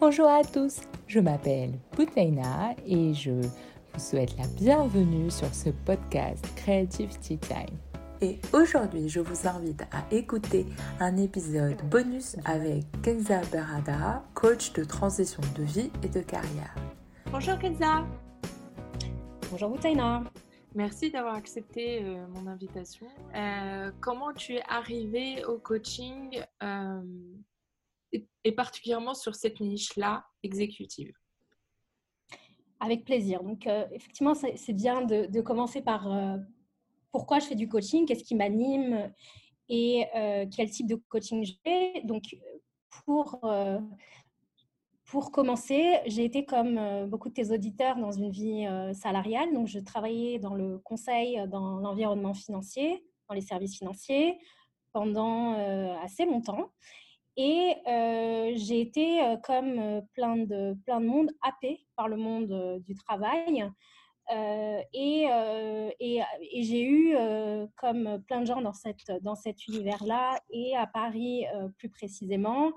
Bonjour à tous, je m'appelle Boutaina et je vous souhaite la bienvenue sur ce podcast Creative Tea Time. Et aujourd'hui, je vous invite à écouter un épisode bonus avec Kenza Berada, coach de transition de vie et de carrière. Bonjour Kenza. Bonjour Boutaina. Merci d'avoir accepté euh, mon invitation. Euh, comment tu es arrivée au coaching euh, et, particulièrement sur cette niche-là exécutive Avec plaisir. Donc, effectivement, c'est bien de, commencer par pourquoi je fais du coaching, qu'est-ce qui m'anime et quel type de coaching je fais. Donc, pour pour commencer, j'ai été comme euh, beaucoup de tes auditeurs dans une vie euh, salariale. Donc, je travaillais dans le conseil, euh, dans l'environnement financier, dans les services financiers pendant assez longtemps. Et j'ai été, comme plein de, plein de monde, happée par le monde du travail. et, et, j'ai eu, comme plein de gens dans, cette, dans cet univers-là, et à Paris plus précisément,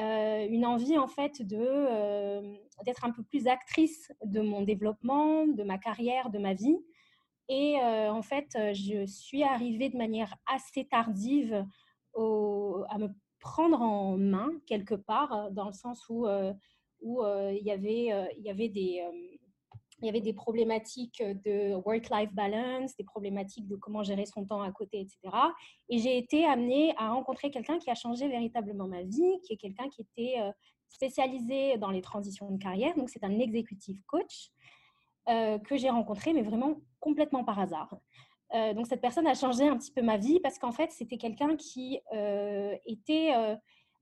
euh, une envie en fait de euh, d'être un peu plus actrice de mon développement, de ma carrière, de ma vie. Et euh, en fait, je suis arrivée de manière assez tardive à me prendre en main quelque part, dans le sens où, où il, y avait, il y avait des il y avait des problématiques de work-life balance, des problématiques de comment gérer son temps à côté, etc. Et j'ai été amenée à rencontrer quelqu'un qui a changé véritablement ma vie, qui est quelqu'un qui était euh, spécialisé dans les transitions de carrière. Donc, c'est un exécutif coach euh, que j'ai rencontré, mais vraiment complètement par hasard. Euh, donc, cette personne a changé un petit peu ma vie parce qu'en fait, c'était quelqu'un qui était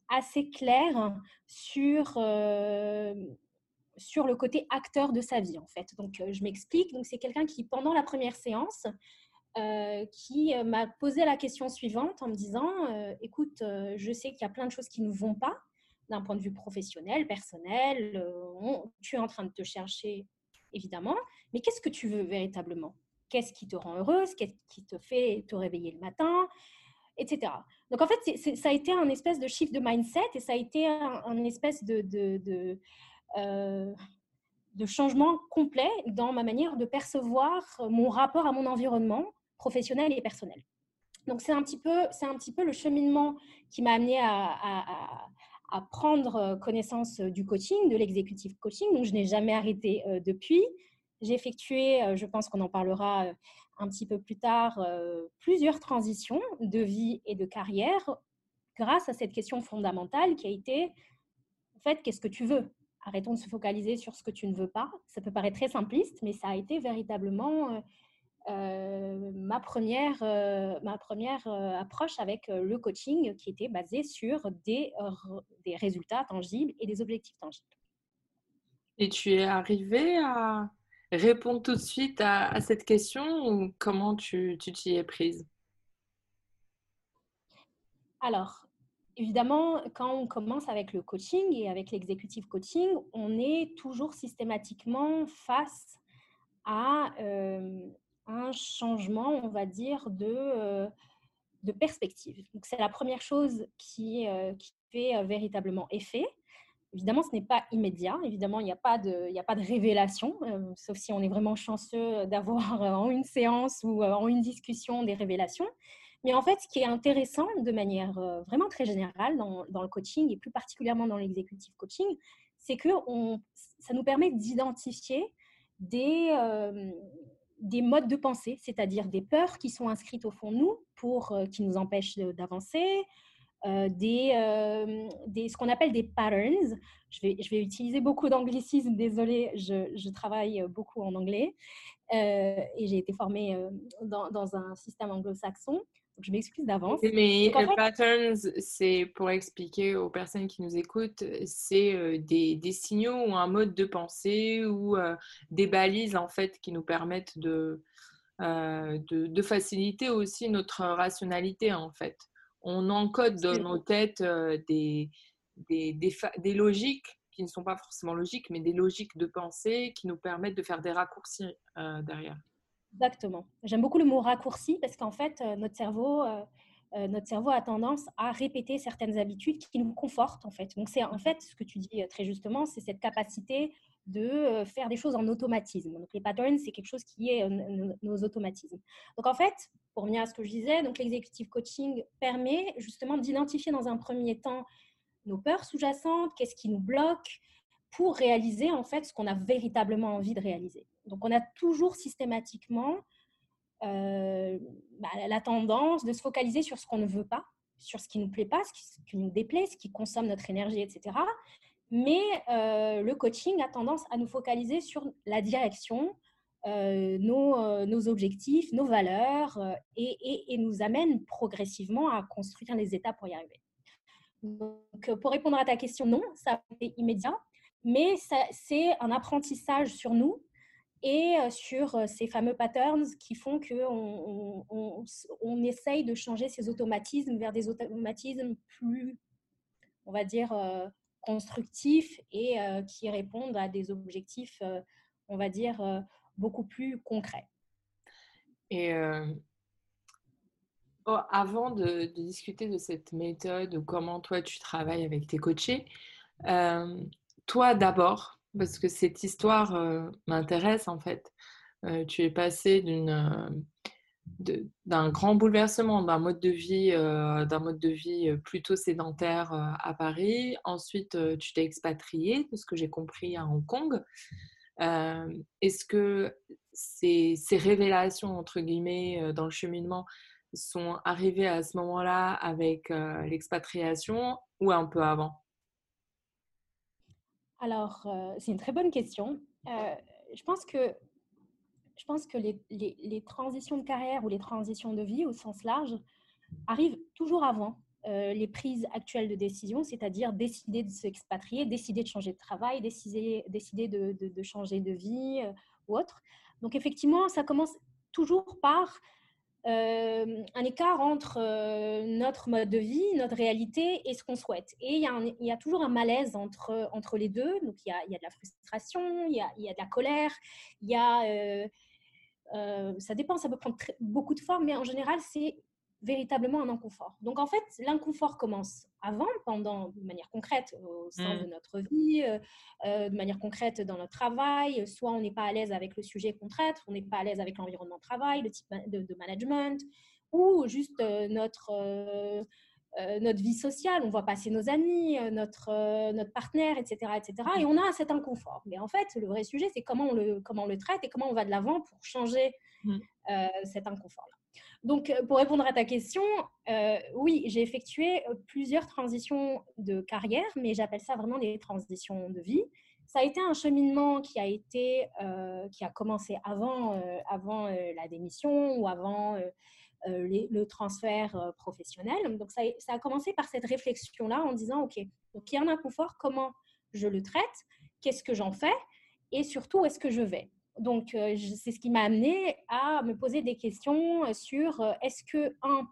assez clair sur sur le côté acteur de sa vie, en fait. Donc, euh, je m'explique. C'est quelqu'un qui, pendant la première séance, euh, qui euh, m'a posé la question suivante en me disant Écoute, je sais qu'il y a plein de choses qui ne vont pas d'un point de vue professionnel, personnel. tu es en train de te chercher, évidemment, mais qu'est-ce que tu veux véritablement? Qu'est-ce qui te rend heureuse Qu'est-ce qui te fait te réveiller le matin etc. Donc en fait, ça a été un espèce de shift de mindset et ça a été un, espèce euh, de changement complet dans ma manière de percevoir mon rapport à mon environnement professionnel et personnel. Donc c'est un petit peu, c'est un petit peu le cheminement qui m'a amené à, prendre connaissance du coaching, de l'exécutif coaching. Donc je n'ai jamais arrêté euh, depuis. J'ai effectué, euh, je pense qu'on en parlera un petit peu plus tard, plusieurs transitions de vie et de carrière grâce à cette question fondamentale qui a été, en fait, qu'est-ce que tu veux? Arrêtons de se focaliser sur ce que tu ne veux pas. Ça peut paraître très simpliste, mais ça a été véritablement euh, euh, ma première, euh, ma première approche avec le coaching qui était basée sur des, des résultats tangibles et des objectifs tangibles. Et tu es arrivé à répondre tout de suite à, cette question ou comment tu t'y es prise? Alors, Évidemment, quand on commence avec le coaching et avec l'exécutif coaching, on est toujours systématiquement face à euh, un changement, on va dire, de, euh, de perspective. Donc, c'est la première chose qui, euh, qui fait véritablement effet. Évidemment, ce n'est pas immédiat. Évidemment, il n'y a, pas de, a pas de révélation, sauf si on est vraiment chanceux d'avoir en une séance ou en une discussion des révélations. Mais en fait, ce qui est intéressant de manière euh, vraiment très générale dans, le coaching et plus particulièrement dans l'exécutif coaching, c'est que ça nous permet d'identifier des, euh, des modes de pensée, c'est-à-dire des peurs qui sont inscrites au fond de nous pour euh, qui nous empêchent d'avancer, des, des, ce qu'on appelle des patterns. Je vais, je vais utiliser beaucoup d'anglicisme, désolé, je, je, travaille beaucoup en anglais et j'ai été formée dans, dans, un système anglo-saxon je m'excuse d'avance. Mais les patterns, c'est pour expliquer aux personnes qui nous écoutent, c'est euh, des, des, signaux ou un mode de pensée ou euh, des balises en fait qui nous permettent de, euh, de, de, faciliter aussi notre rationalité en fait. On encode dans nos têtes des, des, des, des logiques qui ne sont pas forcément logiques, mais des logiques de pensée qui nous permettent de faire des raccourcis derrière. Exactement. J'aime beaucoup le mot raccourci parce qu'en fait, euh, notre cerveau, euh, notre cerveau a tendance à répéter certaines habitudes qui nous confortent en fait. Donc c'est en fait ce que tu dis très justement, c'est cette capacité de faire des choses en automatisme. Donc les patterns, c'est quelque chose qui est nos automatismes. Donc en fait, pour revenir à ce que je disais, donc l'executive coaching permet justement d'identifier dans un premier temps nos peurs sous-jacentes, qu'est-ce qui nous bloque, pour réaliser en fait ce qu'on a véritablement envie de réaliser. Donc on a toujours systématiquement euh, bah, la tendance de se focaliser sur ce qu'on ne veut pas, sur ce qui nous plaît pas, ce qui, nous déplaît, ce qui consomme notre énergie, etc. Mais euh, le coaching a tendance à nous focaliser sur la direction, euh, nos, nos, objectifs, nos valeurs, et, nous amène progressivement à construire les étapes pour y arriver. Donc, pour répondre à ta question, non, ça a été immédiat mais c'est un apprentissage sur nous et euh, sur euh, ces fameux patterns qui font qu'on on, essaye de changer ces automatismes vers des automatismes plus, on va dire, euh, constructifs et qui répondent à des objectifs, on va dire, beaucoup plus concrets. Et oh, avant de, discuter de cette méthode comment toi tu travailles avec tes coachés, toi d'abord, parce que cette histoire m'intéresse en fait. Tu es passé d'une d'un grand bouleversement d'un mode de vie d'un mode de vie plutôt sédentaire à Paris. Ensuite, tu t'es expatrié, de ce que j'ai compris, à Hong Kong. Est-ce que ces, ces, révélations entre guillemets dans le cheminement sont arrivées à ce moment-là avec l'expatriation ou un peu avant? Alors, euh, c'est une très bonne question. Euh, je pense que, je pense que les, les, transitions de carrière ou les transitions de vie au sens large arrivent toujours avant euh, les prises actuelles de décision, c'est-à-dire décider de s'expatrier, décider de changer de travail, décider, décider de, de, changer de vie ou autre. Donc, effectivement, ça commence toujours par euh, un écart entre euh, notre mode de vie, notre réalité et ce qu'on souhaite. Et il y, a y, a toujours un malaise entre, entre les deux. Donc il y a, y a de la frustration, il y a, il y a, de la colère, il y a... Euh, ça dépend, ça peut prendre beaucoup de formes, mais en général, c'est véritablement un inconfort. Donc en fait, l'inconfort commence avant, pendant, de manière concrète au sein de mmh. notre vie, euh, euh, de manière concrète dans notre travail. Soit on n'est pas à l'aise avec le sujet qu'on traite, on n'est pas à l'aise avec l'environnement de travail, le type de, management, ou juste euh, notre, notre vie sociale. On voit passer nos amis, notre, notre partenaire, etc., etc. Et on a cet inconfort. Mais en fait, le vrai sujet, c'est comment on le, comment on le traite et comment on va de l'avant pour changer mmh. cet inconfort-là. Donc, euh, pour répondre à ta question, euh, oui, j'ai effectué euh, plusieurs transitions de carrière, mais j'appelle ça vraiment des transitions de vie. Ça a été un cheminement qui a été, qui a commencé avant, avant la démission ou avant le transfert professionnel. Donc, ça, ça, a commencé par cette réflexion-là en disant, OK, donc il y a un inconfort, comment je le traite, qu'est-ce que j'en fais? Et surtout, où est-ce que je vais? Donc, euh, c'est ce qui m'a amené à me poser des questions euh, sur euh, est-ce que, un,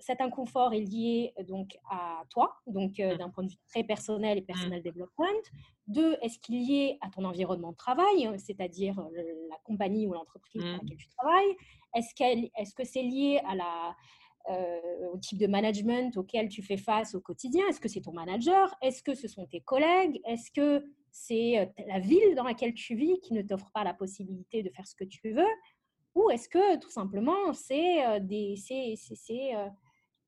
cet inconfort est lié donc à toi, donc mmh. d'un point de vue très personnel et mmh. personnel development. Deux, est-ce qu'il est lié à ton environnement de travail, c'est-à-dire la compagnie ou l'entreprise dans mmh. laquelle tu travailles? Est-ce est que c'est lié à la, au type de management auquel tu fais face au quotidien? Est-ce que c'est ton manager? Est-ce que ce sont tes collègues? Est-ce que c'est euh, la ville dans laquelle tu vis qui ne t'offre pas la possibilité de faire ce que tu veux? Ou est-ce que tout simplement c'est euh, euh,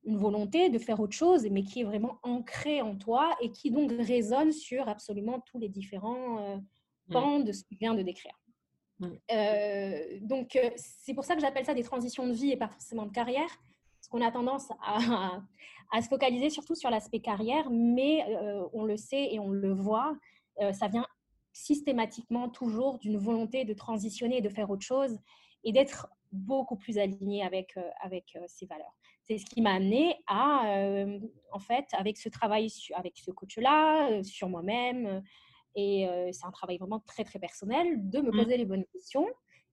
une volonté de faire autre chose, mais qui est vraiment ancrée en toi et qui donc résonne sur absolument tous les différents mmh. pans de ce que je viens de décrire mmh. donc, c'est pour ça que j'appelle ça des transitions de vie et pas forcément de carrière, parce qu'on a tendance à, à, se focaliser surtout sur l'aspect carrière, mais on le sait et on le voit, euh, ça vient systématiquement toujours d'une volonté de transitionner, de faire autre chose et d'être beaucoup plus aligné avec, euh, avec euh, ses valeurs. C'est ce qui m'a amené à, en fait, avec ce travail, avec ce coach-là, sur moi-même, et c'est un travail vraiment très, très personnel, de me mmh. poser les bonnes questions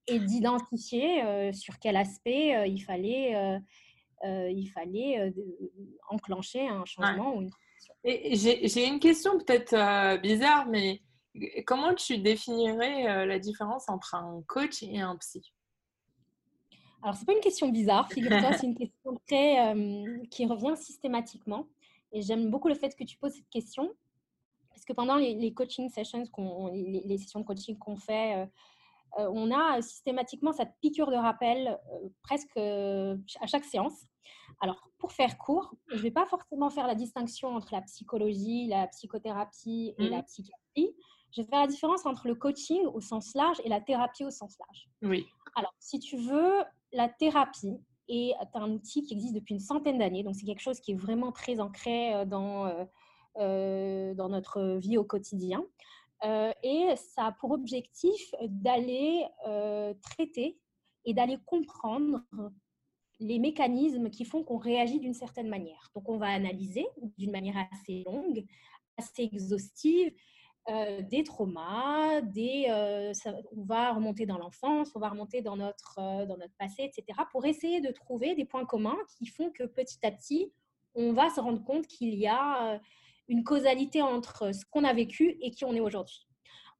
et d'identifier sur quel aspect il fallait, il fallait enclencher un changement ou une j'ai une question peut-être euh, bizarre, mais comment tu définirais euh, la différence entre un coach et un psy? Alors, ce n'est pas une question bizarre, figure-toi, c'est une question très, qui revient systématiquement. Et j'aime beaucoup le fait que tu poses cette question, parce que pendant les, coaching sessions, les, les, sessions de coaching qu'on fait, on a systématiquement cette piqûre de rappel presque à chaque séance. Alors, pour faire court, je ne vais pas forcément faire la distinction entre la psychologie, la psychothérapie et la mmh. psychiatrie. Je vais faire la différence entre le coaching au sens large et la thérapie au sens large. Oui. Alors, si tu veux, la thérapie est un outil qui existe depuis une centaine d'années. Donc, c'est quelque chose qui est vraiment très ancré euh, dans, euh, euh, dans notre vie au quotidien. et ça a pour objectif d'aller traiter et d'aller comprendre les mécanismes qui font qu'on réagit d'une certaine manière. Donc, on va analyser d'une manière assez longue, assez exhaustive, euh, des traumas, des, euh, on va remonter dans l'enfance, on va remonter dans notre, euh, dans notre passé, etc., pour essayer de trouver des points communs qui font que petit à petit, on va se rendre compte qu'il y a une causalité entre ce qu'on a vécu et qui on est aujourd'hui.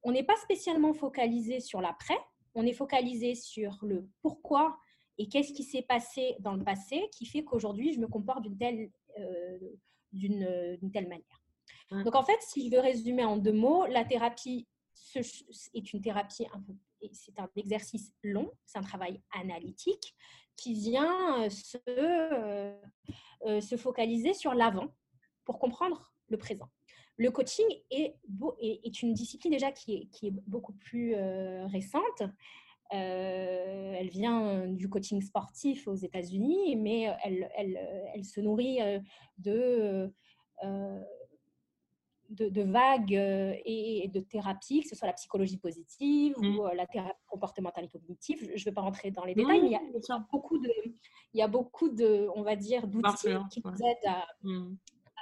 On n'est pas spécialement focalisé sur l'après, on est focalisé sur le pourquoi et qu'est-ce qui s'est passé dans le passé qui fait qu'aujourd'hui, je me comporte d'une telle, d'une telle manière. Donc en fait, si je veux résumer en deux mots, la thérapie est une thérapie c'est un exercice long, c'est un travail analytique qui vient euh, se, euh, euh, se focaliser sur l'avant pour comprendre le présent. Le coaching est, une discipline déjà qui est, beaucoup plus récente. elle vient du coaching sportif aux États-Unis, mais elle, se nourrit de, de, vagues euh, et de thérapies, que ce soit la psychologie positive ou mmh. euh, la thérapie comportementale et cognitive. Je ne vais pas rentrer dans les détails, mais il y, a, beaucoup de, il y a beaucoup de, on va dire, d'outils qui nous aident mmh.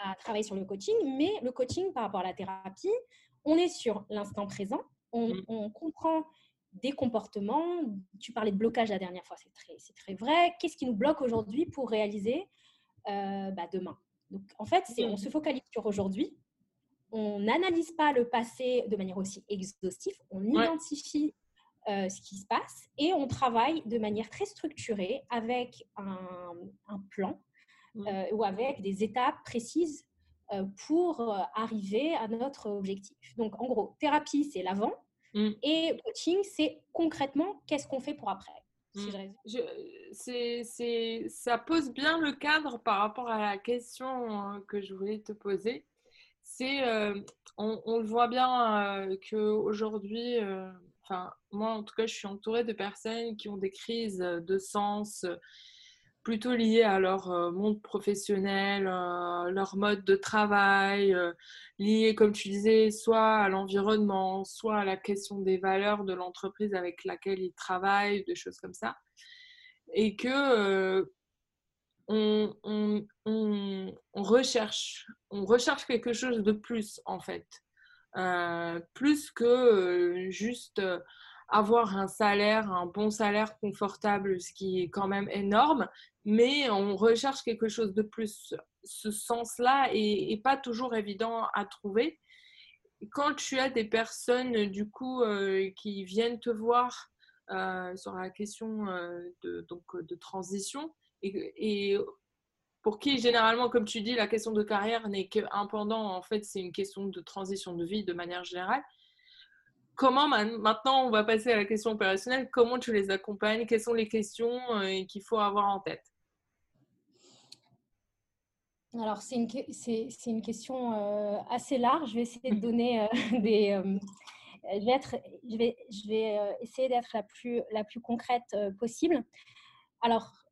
à, travailler sur le coaching. Mais le coaching par rapport à la thérapie, on est sur l'instant présent, on, mmh. comprend des comportements. Tu parlais de blocage la dernière fois, c'est très, très vrai. Qu'est-ce qui nous bloque aujourd'hui pour réaliser euh, bah, demain? Donc, en fait, on se focalise sur aujourd'hui on n'analyse pas le passé de manière aussi exhaustive, on identifie euh, ce qui se passe et on travaille de manière très structurée avec un, plan euh, ou avec des étapes précises euh, pour arriver à notre objectif. Donc, en gros, thérapie, c'est l'avant mm. et coaching, c'est concrètement qu'est-ce qu'on fait pour après. Si mm. ça pose bien le cadre par rapport à la question que je voulais te poser c'est, euh, on, le voit bien euh, qu'aujourd'hui, euh, enfin, moi en tout cas, je suis entourée de personnes qui ont des crises de sens plutôt liées à leur monde professionnel, leur mode de travail, liées, comme tu disais, soit à l'environnement, soit à la question des valeurs de l'entreprise avec laquelle ils travaillent, des choses comme ça. Et que on, recherche, on recherche quelque chose de plus en fait. Euh, plus que euh, juste euh, avoir un salaire, un bon salaire confortable, ce qui est quand même énorme, mais on recherche quelque chose de plus. Ce sens-là est, pas toujours évident à trouver. Quand tu as des personnes du coup qui viennent te voir sur la question de, donc, de transition, et, pour qui généralement, comme tu dis, la question de carrière n'est qu'un pendant, en fait, c'est une question de transition de vie de manière générale. Comment maintenant, on va passer à la question opérationnelle, comment tu les accompagnes, quelles sont les questions euh, qu'il faut avoir en tête? Alors, c'est une, c'est, une question euh, assez large. Je vais essayer de donner euh, des. je vais, être, je vais, je vais essayer d'être la plus, la plus concrète possible. Alors,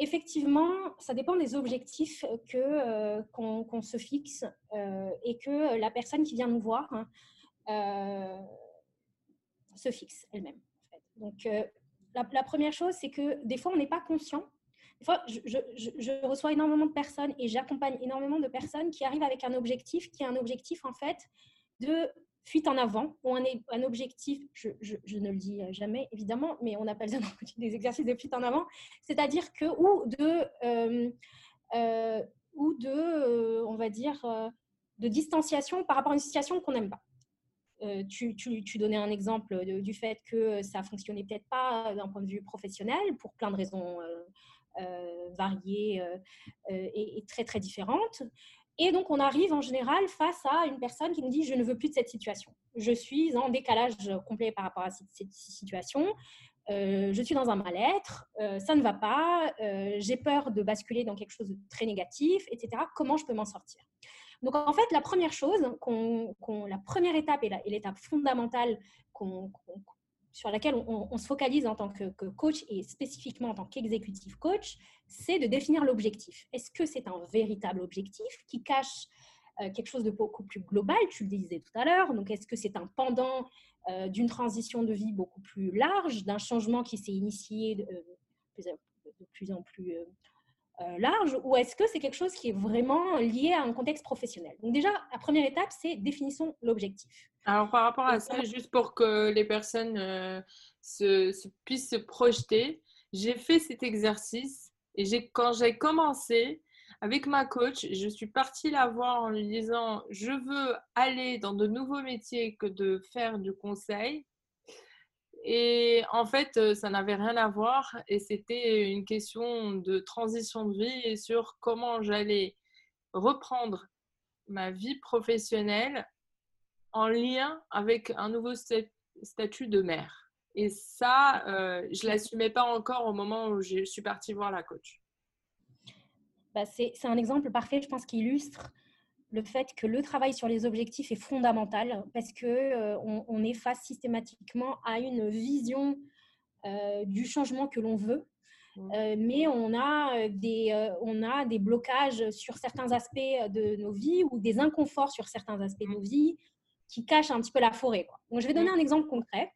effectivement, ça dépend des objectifs que euh, qu'on se fixe euh, et que la personne qui vient nous voir hein, euh, se fixe elle-même. Donc, la, première chose, c'est que des fois, on n'est pas conscient. Des fois, je, je, reçois énormément de personnes et j'accompagne énormément de personnes qui arrivent avec un objectif qui est un objectif en fait de fuite en avant ou un, objectif, je, ne le dis jamais évidemment, mais on appelle ça des exercices de fuite en avant, c'est-à-dire que ou de, euh, euh, ou de euh, on va dire, de distanciation par rapport à une situation qu'on n'aime pas. tu, tu, donnais un exemple du fait que ça fonctionnait peut-être pas d'un point de vue professionnel pour plein de raisons variées et, très très différentes. Et donc, on arrive en général face à une personne qui nous dit Je ne veux plus de cette situation. Je suis en décalage complet par rapport à cette situation. Euh, je suis dans un mal-être, euh, ça ne va pas, euh, j'ai peur de basculer dans quelque chose de très négatif, etc. Comment je peux m'en sortir? Donc, en fait, la première chose, la première étape et l'étape fondamentale sur laquelle on, se focalise en tant que, coach et spécifiquement en tant qu'exécutif coach, c'est de définir l'objectif. Est-ce que c'est un véritable objectif qui cache euh, quelque chose de beaucoup plus global, tu le disais tout à l'heure, donc est-ce que c'est un pendant euh, d'une transition de vie beaucoup plus large, d'un changement qui s'est initié de, euh, de, plus en plus large, ou est-ce que c'est quelque chose qui est vraiment lié à un contexte professionnel? Donc déjà, la première étape, c'est définissons l'objectif. Alors par rapport à ça, juste pour que les personnes se, puissent se projeter, j'ai fait cet exercice et quand j'ai commencé, avec ma coach, je suis partie la voir en lui disant je veux aller dans de nouveaux métiers que de faire du conseil. Et en fait, euh, ça n'avait rien à voir et c'était une question de transition de vie et sur comment j'allais reprendre ma vie professionnelle en lien avec un nouveau statut de mère. Et ça, euh, je ne l'assumais pas encore au moment où je suis partie voir la coach. Bah, c'est un exemple parfait, je pense, qui illustre le fait que le travail sur les objectifs est fondamental parce que euh, on, est face systématiquement à une vision euh, du changement que l'on veut, euh, mais on a, des, on a des blocages sur certains aspects de nos vies ou des inconforts sur certains aspects de nos vies qui cachent un petit peu la forêt. Donc, je vais donner un exemple concret.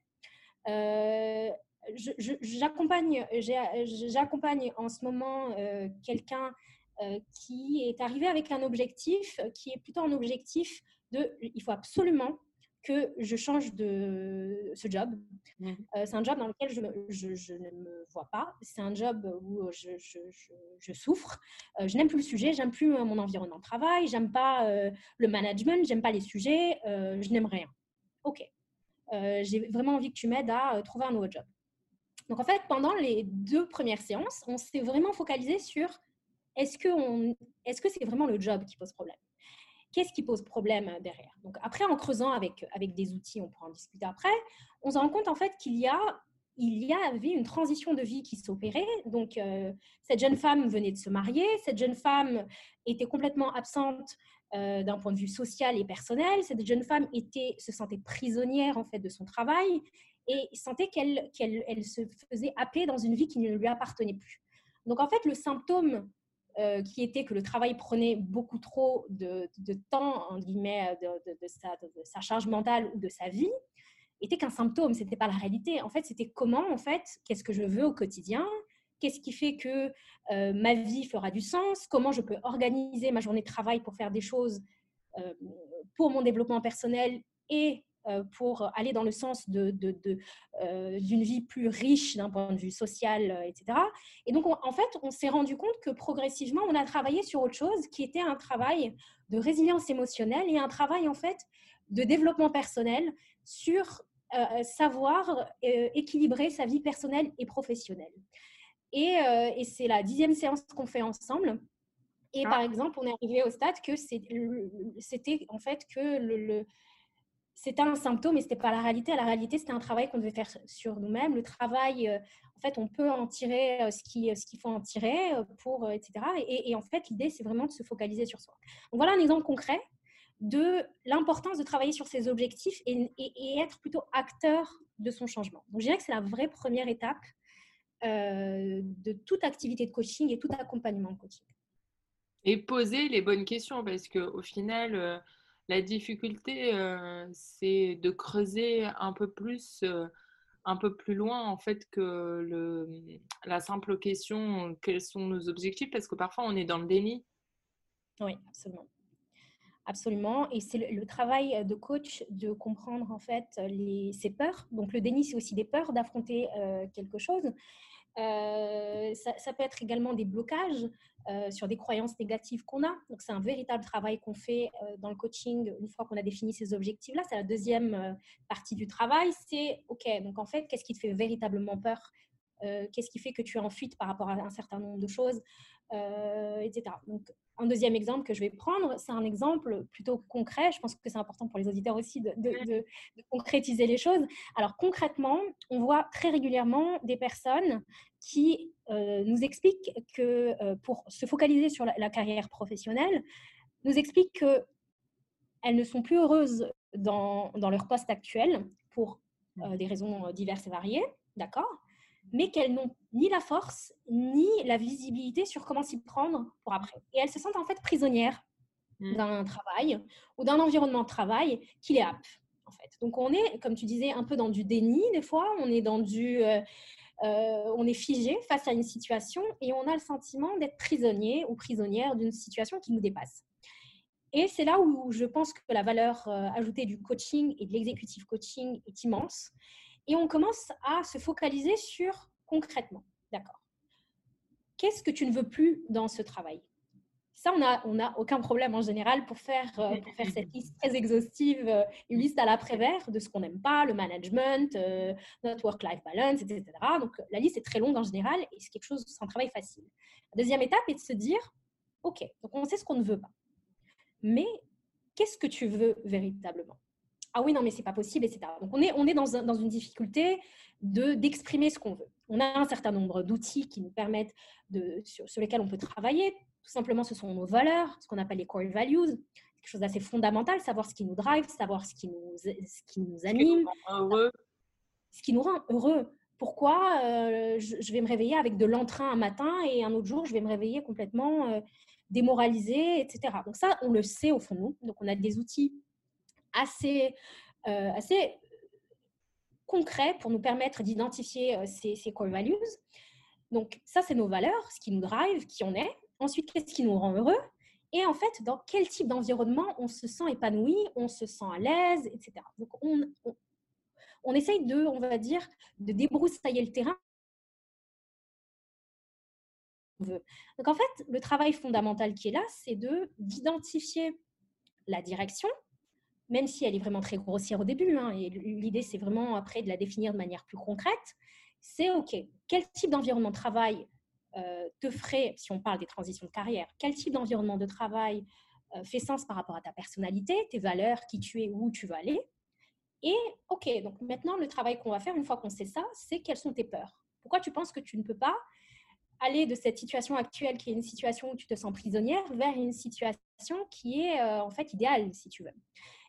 J'accompagne en ce moment quelqu'un qui est arrivé avec un objectif euh, qui est plutôt un objectif de il faut absolument que je change de ce job. Mmh. Euh, c'est un job dans lequel je, je, ne me vois pas. C'est un job où je, je souffre. je n'aime plus le sujet, j'aime plus mon environnement de travail, j'aime pas le management, j'aime pas les sujets, je n'aime rien. Ok. J'ai vraiment envie que tu m'aides à trouver un nouveau job. Donc en fait, pendant les deux premières séances, on s'est vraiment focalisé sur est-ce que c'est vraiment le job qui pose problème? Qu'est-ce qui pose problème derrière? Donc après, en creusant avec, avec des outils, on pourra en discuter après, on se rend compte en fait qu'il y a il y avait une transition de vie qui s'opérait. Donc, euh, cette jeune femme venait de se marier. Cette jeune femme était complètement absente euh, d'un point de vue social et personnel. Cette jeune femme était, se sentait prisonnière en fait de son travail et sentait qu'elle qu'elle elle se faisait happer dans une vie qui ne lui appartenait plus. Donc, en fait, le symptôme euh, qui était que le travail prenait beaucoup trop de, temps, en guillemets, de, sa, charge mentale ou de sa vie, était qu'un symptôme, ce n'était pas la réalité. En fait, c'était comment, en fait, qu'est-ce que je veux au quotidien, qu'est-ce qui fait que euh, ma vie fera du sens, comment je peux organiser ma journée de travail pour faire des choses euh, pour mon développement personnel et euh, pour aller dans le sens d'une de, de, euh, vie plus riche d'un point de vue social, euh, etc. Et donc, en fait, on s'est rendu compte que progressivement, on a travaillé sur autre chose qui était un travail de résilience émotionnelle et un travail, en fait, de développement personnel sur savoir équilibrer sa vie personnelle et professionnelle. Et, et c'est la dixième séance qu'on fait ensemble. Et par ah. exemple, on est arrivé au stade que c'était en fait que le, c'était un symptôme, mais ce n'était pas la réalité. La réalité, c'était un travail qu'on devait faire sur nous-mêmes. Le travail, euh, en fait, on peut en tirer euh, ce qu'il euh, ce qu'il faut en tirer, pour, etc. Et, en fait, l'idée, c'est vraiment de se focaliser sur soi. Donc, voilà un exemple concret de l'importance de travailler sur ses objectifs et, et, être plutôt acteur de son changement. Donc, je dirais que c'est la vraie première étape de toute activité de coaching et tout accompagnement de coaching. Et poser les bonnes questions, parce qu'au final la difficulté, euh, c'est de creuser un peu plus, euh, un peu plus loin en fait que la simple question quels sont nos objectifs, parce que parfois on est dans le déni. Oui, absolument. Absolument. Et c'est le, travail de coach de comprendre en fait les, ses peurs. Donc le déni, c'est aussi des peurs d'affronter euh, quelque chose. Ça, peut être également des blocages sur des croyances négatives qu'on a. Donc, c'est un véritable travail qu'on fait dans le coaching une fois qu'on a défini ces objectifs-là. C'est la deuxième partie du travail. C'est, OK, donc en fait, qu'est-ce qui te fait véritablement peur Qu'est-ce qui fait que tu es en fuite par rapport à un certain nombre de choses etc. Donc, un deuxième exemple que je vais prendre, c'est un exemple plutôt concret. Je pense que c'est important pour les auditeurs aussi de, de, concrétiser les choses. Alors concrètement, on voit très régulièrement des personnes qui euh, nous expliquent que euh, pour se focaliser sur la, carrière professionnelle, nous expliquent qu'elles ne sont plus heureuses dans, dans leur poste actuel pour euh, des raisons diverses et variées, d'accord? Mais qu'elles n'ont ni la force ni la visibilité sur comment s'y prendre pour après. Et elles se sentent en fait prisonnières mmh. d'un travail ou d'un environnement de travail qui les happe. En fait. Donc on est, comme tu disais, un peu dans du déni des fois, on est dans du... Euh, euh, on est figé face à une situation et on a le sentiment d'être prisonnier ou prisonnière d'une situation qui nous dépasse. Et c'est là où je pense que la valeur euh, ajoutée du coaching et de l'exécutif coaching est immense. Et on commence à se focaliser sur concrètement. D'accord. Qu'est-ce que tu ne veux plus dans ce travail? Ça, on n'a on a aucun problème en général pour faire, euh, pour cette liste très exhaustive, euh, une liste à l'après-vert de ce qu'on n'aime pas, le management, euh, notre work-life balance, etc. Donc, la liste est très longue en général et c'est quelque chose, c'est un travail facile. La deuxième étape est de se dire, OK, donc on sait ce qu'on ne veut pas. Mais qu'est-ce que tu veux véritablement? Ah oui, non, mais c'est pas possible, etc. Donc, on est, on est dans, dans une difficulté de, d'exprimer ce qu'on veut. On a un certain nombre d'outils qui nous permettent de, sur, lesquels on peut travailler. Tout simplement, ce sont nos valeurs, ce qu'on appelle les core values, quelque chose d'assez fondamental, savoir ce qui nous drive, savoir ce qui nous, ce qui nous anime. Ce qui nous rend heureux. Pourquoi euh, je, vais me réveiller avec de l'entrain un matin et un autre jour, je vais me réveiller complètement euh, démoralisé, etc. Donc ça, on le sait au fond de nous. Donc on a des outils assez, euh, assez concret pour nous permettre d'identifier euh, ces, core values. Donc ça, c'est nos valeurs, ce qui nous drive, qui on est. Ensuite, qu'est-ce qui nous rend heureux? Et en fait, dans quel type d'environnement on se sent épanoui, on se sent à l'aise, etc. Donc, on, on, essaye de, on va dire, de débroussailler le terrain. Donc, en fait, le travail fondamental qui est là, c'est de d'identifier la direction, même si elle est vraiment très grossière au début, hein, et l'idée c'est vraiment après de la définir de manière plus concrète, c'est OK, quel type d'environnement de travail euh, te ferait, si on parle des transitions de carrière, quel type d'environnement de travail euh, fait sens par rapport à ta personnalité, tes valeurs, qui tu es, où tu veux aller? Et OK, donc maintenant le travail qu'on va faire une fois qu'on sait ça, c'est quelles sont tes peurs? Pourquoi tu penses que tu ne peux pas aller de cette situation actuelle qui est une situation où tu te sens prisonnière vers une situation qui est euh, en fait idéale, si tu veux.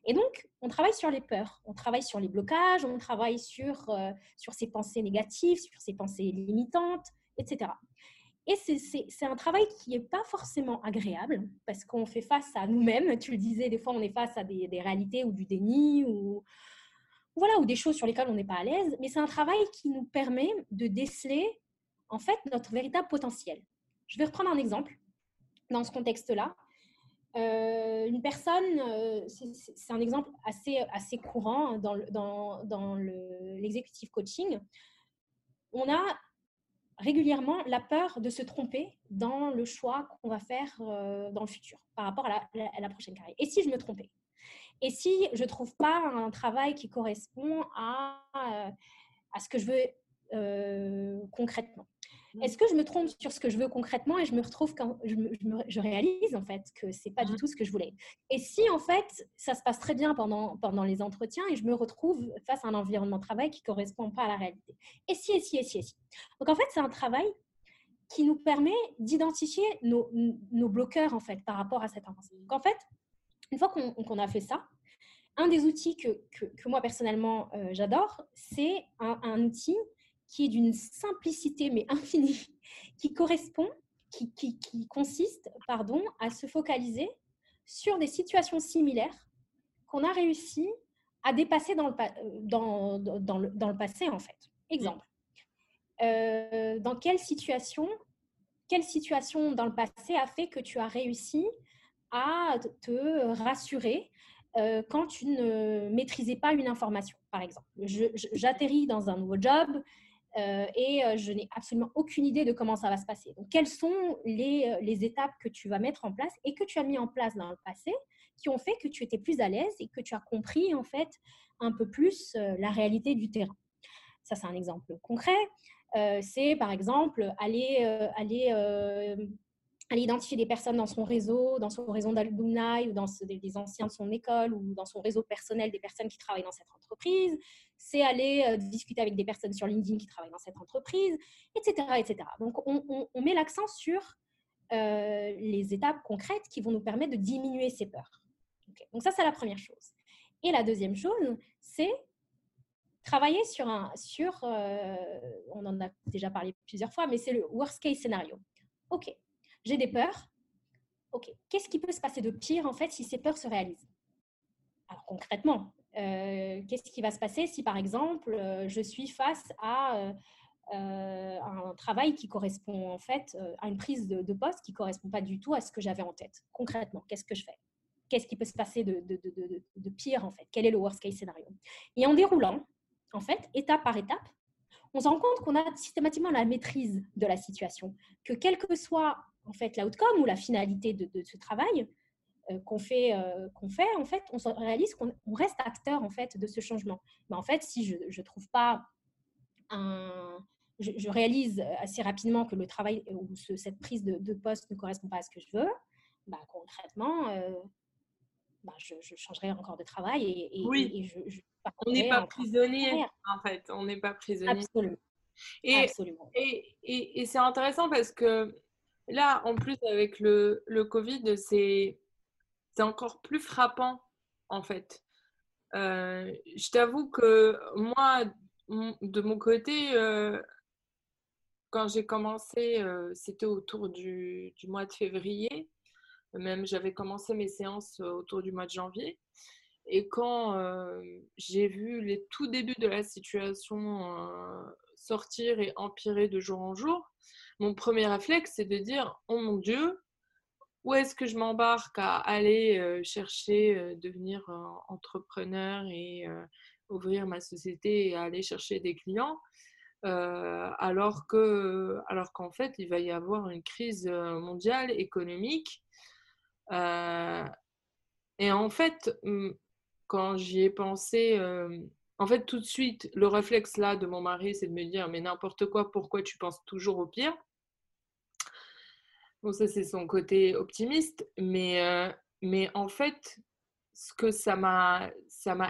Et donc, on travaille sur les peurs, on travaille sur les blocages, on travaille sur, euh, sur ces pensées négatives, sur ces pensées limitantes, etc. Et c'est un travail qui n'est pas forcément agréable parce qu'on fait face à nous-mêmes. Tu le disais, des fois, on est face à des, des, réalités ou du déni ou, voilà, ou des choses sur lesquelles on n'est pas à l'aise. Mais c'est un travail qui nous permet de déceler en fait notre véritable potentiel. Je vais reprendre un exemple dans ce contexte-là. Euh, une personne, euh, c'est un exemple assez, assez courant dans, dans, dans l'exécutif coaching. On a régulièrement la peur de se tromper dans le choix qu'on va faire euh, dans le futur par rapport à la, prochaine carrière. Et si je me trompais? Et si je ne trouve pas un travail qui correspond à, à ce que je veux concrètement? Est-ce que je me trompe sur ce que je veux concrètement et je me retrouve quand je, je, réalise en fait que c'est pas du mmh. tout ce que je voulais? Et si en fait ça se passe très bien pendant, pendant les entretiens et je me retrouve face à un environnement de travail qui correspond pas à la réalité? Et si, et si, et si, et si? Donc en fait c'est un travail qui nous permet d'identifier nos, nos, bloqueurs en fait par rapport à cette avancée. Donc en fait, une fois qu'on a fait ça, un des outils que, que, moi personnellement euh, j'adore, c'est un, un outil qui est d'une simplicité mais infinie, qui correspond, qui, qui, qui, consiste pardon, à se focaliser sur des situations similaires qu'on a réussi à dépasser dans le, dans, dans le, dans le passé, en fait. Exemple. Euh, dans quelle situation, quelle situation dans le passé a fait que tu as réussi à te rassurer euh, quand tu ne maîtrisais pas une information, par exemple? J'atterris dans un nouveau job, et je n'ai absolument aucune idée de comment ça va se passer. Donc, quelles sont les, les, étapes que tu vas mettre en place et que tu as mis en place dans le passé qui ont fait que tu étais plus à l'aise et que tu as compris en fait un peu plus la réalité du terrain? Ça, c'est un exemple concret. c'est par exemple aller, aller aller identifier des personnes dans son réseau, dans son réseau d'alumni ou dans des anciens de son école ou dans son réseau personnel des personnes qui travaillent dans cette entreprise. C'est aller euh, discuter avec des personnes sur LinkedIn qui travaillent dans cette entreprise, etc. etc. Donc, on, met l'accent sur euh, les étapes concrètes qui vont nous permettre de diminuer ces peurs. Donc, ça, c'est la première chose. Et la deuxième chose, c'est travailler sur un, sur, euh, on en a déjà parlé plusieurs fois, mais c'est le worst case scénario. OK, j'ai des peurs. Ok, qu'est-ce qui peut se passer de pire en fait si ces peurs se réalisent? Alors concrètement, euh, qu'est-ce qui va se passer si par exemple euh, je suis face à euh, un travail qui correspond en fait à une prise de, poste qui correspond pas du tout à ce que j'avais en tête? Concrètement, qu'est-ce que je fais? Qu'est-ce qui peut se passer de, de, pire en fait? Quel est le worst case scénario Et en déroulant, en fait, étape par étape, on se rend compte qu'on a systématiquement la maîtrise de la situation, que quel que soit en fait l'outcome ou la finalité de, ce travail euh, qu'on fait, euh, qu'on fait, en fait, on réalise qu'on reste acteur en fait de ce changement. Mais en fait, si je ne trouve pas un, je, réalise assez rapidement que le travail ou cette prise de, poste ne correspond pas à ce que je veux, bah, concrètement, euh, bah, je, changerai encore de travail et, oui. on n'est pas prisonnier en fait, on n'est pas prisonnier. Absolument. Et, Absolument. et, et c'est intéressant parce que Là, en plus, avec le, le Covid, c'est encore plus frappant, en fait. Euh, je t'avoue que moi, de mon côté, euh, quand j'ai commencé, euh, c'était autour du, du, mois de février. Même j'avais commencé mes séances autour du mois de janvier. Et quand j'ai vu les tout débuts de la situation sortir et empirer de jour en jour, mon premier réflexe, c'est de dire Oh mon Dieu, où est-ce que je m'embarque à aller euh, chercher, euh, devenir euh, entrepreneur et ouvrir ma société et aller chercher des clients alors que alors qu'en fait il va y avoir une crise mondiale économique et en fait quand j'y ai pensé en fait, tout de suite, le réflexe là de mon mari, c'est de me dire, mais n'importe quoi, pourquoi tu penses toujours au pire? Bon, ça, c'est son côté optimiste, mais, euh, mais en fait, ce que ça m'a,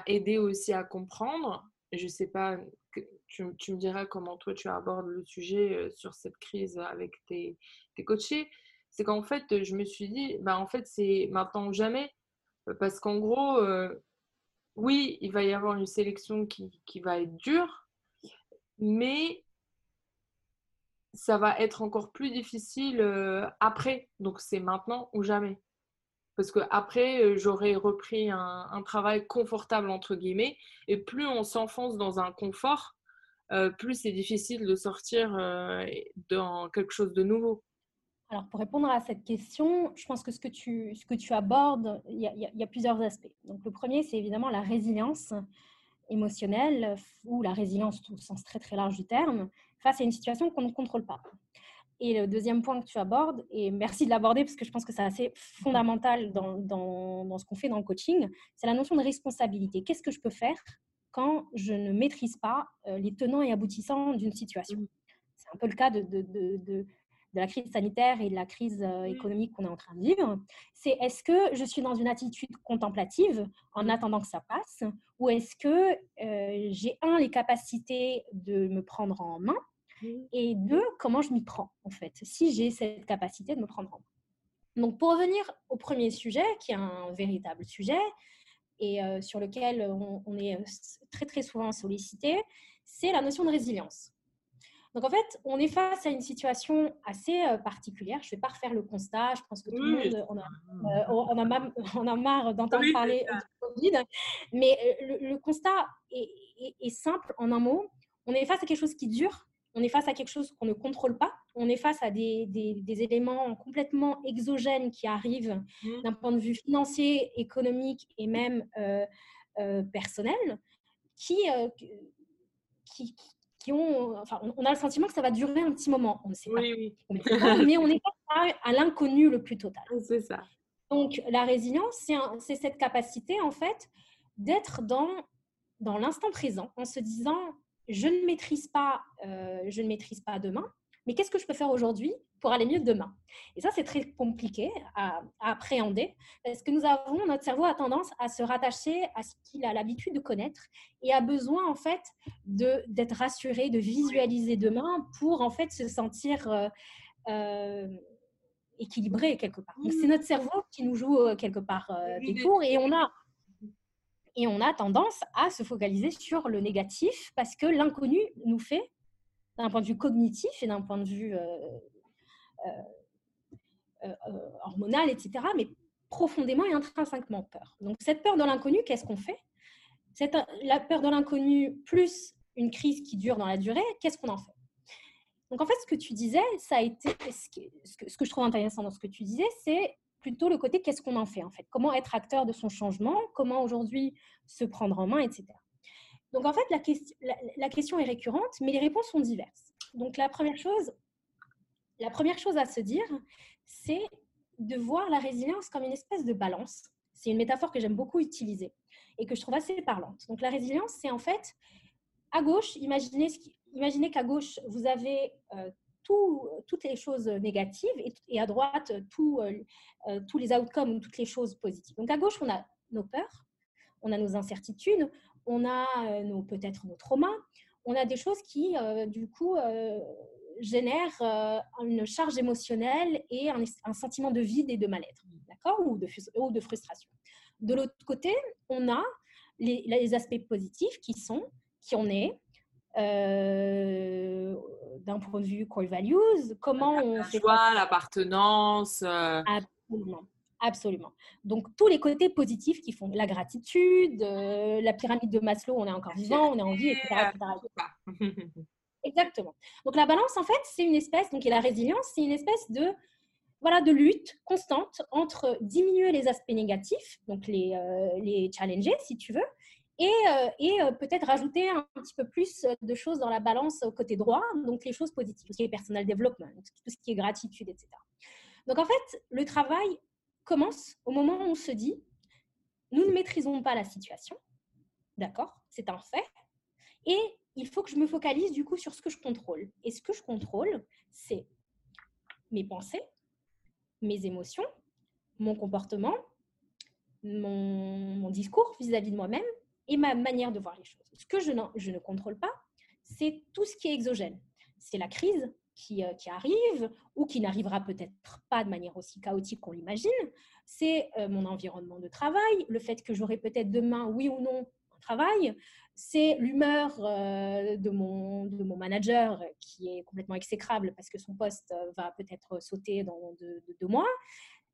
aidé aussi à comprendre, je sais pas, tu, tu, me diras comment toi tu abordes le sujet euh, sur cette crise avec tes, tes coachés, c'est qu'en fait, je me suis dit, bah, en fait, c'est maintenant ou jamais, parce qu'en gros, euh, oui, il va y avoir une sélection qui, va être dure, mais ça va être encore plus difficile euh, après. Donc c'est maintenant ou jamais. Parce que après, euh, j'aurai repris un, travail confortable, entre guillemets, et plus on s'enfonce dans un confort, euh, plus c'est difficile de sortir dans quelque chose de nouveau. Alors, pour répondre à cette question, je pense que ce que tu, ce que tu abordes, il y, a, plusieurs aspects. Donc, le premier, c'est évidemment la résilience émotionnelle ou la résilience au sens très très large du terme face à une situation qu'on ne contrôle pas. Et le deuxième point que tu abordes, et merci de l'aborder parce que je pense que c'est assez fondamental dans, dans, dans ce qu'on fait dans le coaching, c'est la notion de responsabilité. Qu'est-ce que je peux faire quand je ne maîtrise pas euh, les tenants et aboutissants d'une situation? Mmh. C'est un peu le cas de, de, de, de la crise sanitaire et de la crise euh, économique qu'on est en train de vivre, c'est est-ce que je suis dans une attitude contemplative en attendant que ça passe, ou est-ce que euh, j'ai, un, les capacités de me prendre en main, et deux, comment je m'y prends, en fait, si j'ai cette capacité de me prendre en main. Donc, pour revenir au premier sujet, qui est un véritable sujet, et euh, sur lequel on, est très, très souvent sollicité, c'est la notion de résilience. Donc en fait, on est face à une situation assez euh, particulière. Je ne vais pas refaire le constat. Je pense que tout le monde, on a, euh, on a, on a marre d'entendre parler du Covid. Mais euh, le, constat est, simple en un mot. On est face à quelque chose qui dure. On est face à quelque chose qu'on ne contrôle pas. On est face à des, des, éléments complètement exogènes qui arrivent mmh. d'un point de vue financier, économique et même personnel qui, qui, qui ont, enfin, on a le sentiment que ça va durer un petit moment. On ne sait pas. Oui, oui. mais on est à, à l'inconnu le plus total. C'est ça. Donc, la résilience, c'est cette capacité, en fait, d'être dans, dans l'instant présent en se disant, je ne maîtrise pas, euh, je ne maîtrise pas demain, mais qu'est-ce que je peux faire aujourd'hui pour aller mieux demain Et ça, c'est très compliqué à, appréhender parce que nous avons, notre cerveau a tendance à se rattacher à ce qu'il a l'habitude de connaître et a besoin en fait d'être rassuré, de visualiser demain pour en fait se sentir euh, euh, équilibré quelque part. C'est mmh. notre cerveau qui nous joue euh, quelque part des tours et on a et on a tendance à se focaliser sur le négatif parce que l'inconnu nous fait d'un point de vue cognitif et d'un point de vue euh, euh, euh, hormonal, etc., mais profondément et intrinsèquement peur. Donc cette peur de l'inconnu, qu'est-ce qu'on fait? Cette, La peur de l'inconnu plus une crise qui dure dans la durée, qu'est-ce qu'on en fait? Donc en fait, ce que tu disais, ça a été ce que, ce que je trouve intéressant dans ce que tu disais, c'est plutôt le côté qu'est-ce qu'on en fait en fait, comment être acteur de son changement, comment aujourd'hui se prendre en main, etc. Donc en fait, la, la, question est récurrente, mais les réponses sont diverses. Donc la première chose, la première chose à se dire, c'est de voir la résilience comme une espèce de balance. C'est une métaphore que j'aime beaucoup utiliser et que je trouve assez parlante. Donc la résilience, c'est en fait à gauche, imaginez, qu'à gauche, vous avez euh, tout, toutes les choses négatives et, à droite, euh, euh, tous les outcomes, toutes les choses positives. Donc à gauche, on a nos peurs, on a nos incertitudes, on a peut-être nos traumas, on a des choses qui, du coup, génèrent une charge émotionnelle et un, sentiment de vide et de mal-être, d'accord ou de, ou de frustration. De l'autre côté, on a les, aspects positifs qui sont qui on est, d'un point de vue core values, comment on fait choix, l'appartenance. Absolument. Absolument. Donc, tous les côtés positifs qui font la gratitude, euh, la pyramide de Maslow, on est encore vivant, on est en vie, etc. Exactement. Donc, la balance, en fait, c'est une espèce, donc, et la résilience, c'est une espèce de, voilà, de lutte constante entre diminuer les aspects négatifs, donc les, euh, les challenger, si tu veux, et, euh, et peut-être rajouter un, petit peu plus de choses dans la balance au côté droit, donc les choses positives, tout ce qui est personal development, tout ce qui est gratitude, etc. Donc, en fait, le travail commence au moment où on se dit, nous ne maîtrisons pas la situation, d'accord, c'est un fait, et il faut que je me focalise du coup sur ce que je contrôle. Et ce que je contrôle, c'est mes pensées, mes émotions, mon comportement, mon, discours vis-à-vis de moi-même et ma manière de voir les choses. Ce que je, ne contrôle pas, c'est tout ce qui est exogène. C'est la crise, euh, qui, arrive ou qui n'arrivera peut-être pas de manière aussi chaotique qu'on l'imagine. C'est euh, mon environnement de travail, le fait que j'aurai peut-être demain, oui ou non, C'est l'humeur euh, de, mon, de mon manager qui est complètement exécrable parce que son poste va peut-être sauter dans deux, deux mois.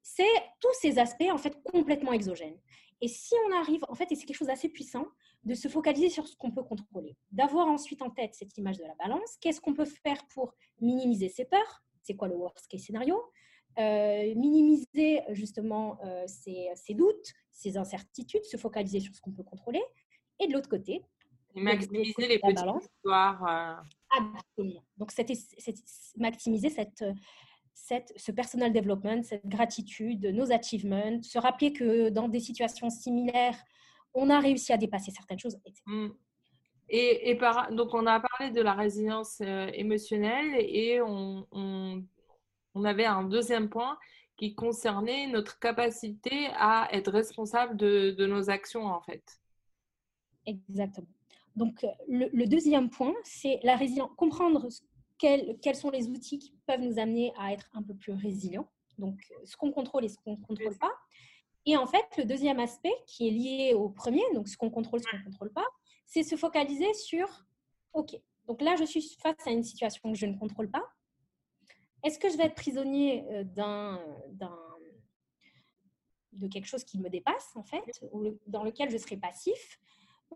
C'est tous ces aspects en fait complètement exogènes. Et si on arrive, en fait, et c'est quelque chose d'assez puissant, de se focaliser sur ce qu'on peut contrôler, d'avoir ensuite en tête cette image de la balance, qu'est-ce qu'on peut faire pour minimiser ses peurs, c'est quoi le worst case scénario, euh, minimiser justement euh, ses, doutes, ses incertitudes, se focaliser sur ce qu'on peut contrôler, et de l'autre côté, maximiser les petites histoires. Euh. Absolument. Donc, c'était maximiser cette, cette, ce personal development, cette gratitude, nos achievements, se rappeler que dans des situations similaires, on a réussi à dépasser certaines choses, etc. Mm. Et, et par, donc, on a parlé de la résilience euh, émotionnelle et on, on, avait un deuxième point qui concernait notre capacité à être responsable de, de nos actions, en fait. Exactement. Donc, le, le deuxième point, c'est la résilience, comprendre quels, quels, sont les outils qui peuvent nous amener à être un peu plus résilients. Donc, ce qu'on contrôle et ce qu'on ne contrôle pas. Et en fait, le deuxième aspect qui est lié au premier, donc ce qu'on contrôle, ce qu'on ne contrôle pas, c'est se focaliser sur, OK, donc là, je suis face à une situation que je ne contrôle pas. Est-ce que je vais être prisonnier euh, d'un, de quelque chose qui me dépasse, en fait, ou dans lequel je serai passif,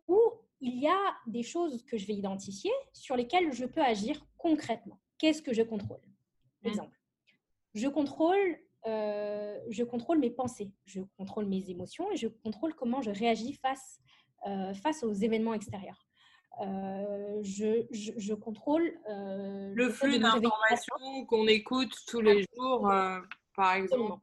ou il y a des choses que je vais identifier sur lesquelles je peux agir concrètement. Qu'est-ce que je contrôle? Mmh. Exemple, je contrôle euh, je contrôle mes pensées, je contrôle mes émotions et je contrôle comment je réagis face, euh, face aux événements extérieurs. je, je, contrôle le flux d'informations qu'on écoute tous les jours, par exemple.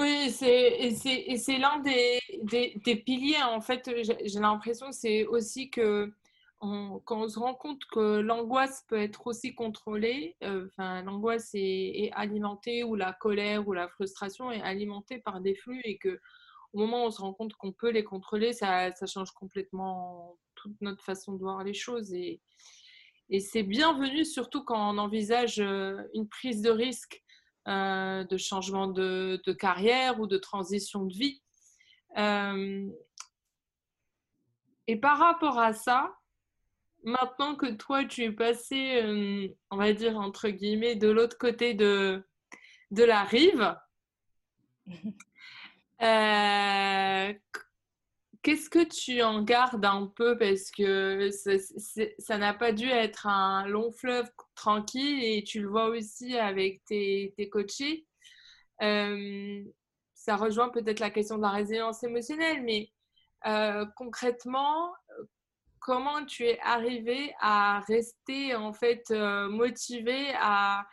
Oui, c'est l'un des, des, piliers. En fait, j'ai l'impression c'est aussi que quand on se rend compte que l'angoisse peut être aussi contrôlée, euh, enfin, l'angoisse est, alimentée ou la colère ou la frustration est alimentée par des flux et que au moment où on se rend compte qu'on peut les contrôler, ça, ça, change complètement toute notre façon de voir les choses. Et, et c'est bienvenu, surtout quand on envisage euh, une prise de risque euh, de changement de, de, carrière ou de transition de vie. et par rapport à ça, maintenant que toi, tu es passé, euh, on va dire, entre guillemets, de l'autre côté de, de la rive, euh, qu'est-ce que tu en gardes un peu? Parce que ça n'a pas dû être un long fleuve tranquille et tu le vois aussi avec tes, tes coachés. Euh, ça rejoint peut-être la question de la résilience émotionnelle, mais concrètement, comment tu es arrivé à rester en fait euh, motivé à,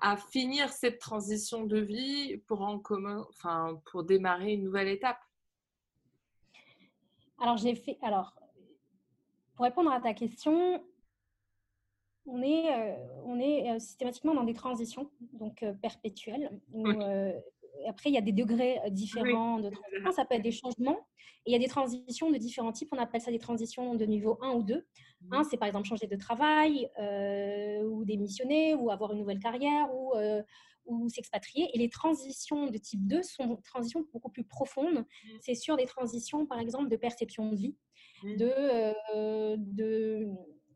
à, finir cette transition de vie pour en commun, enfin pour démarrer une nouvelle étape? Alors j'ai fait, alors pour répondre à ta question, on est, euh, on est euh, systématiquement dans des transitions donc perpétuelles. après, il y a des degrés différents de transition. Ça peut être des changements il y a des transitions de différents types. On appelle ça des transitions de niveau 1 ou 2. Mmh. Un, c'est par exemple changer de travail euh, ou démissionner ou avoir une nouvelle carrière ou, euh, ou s'expatrier. Et les transitions de type 2 sont des transitions beaucoup plus profondes. Mmh. C'est sur des transitions, par exemple, de perception de vie, mmh. de, euh, de,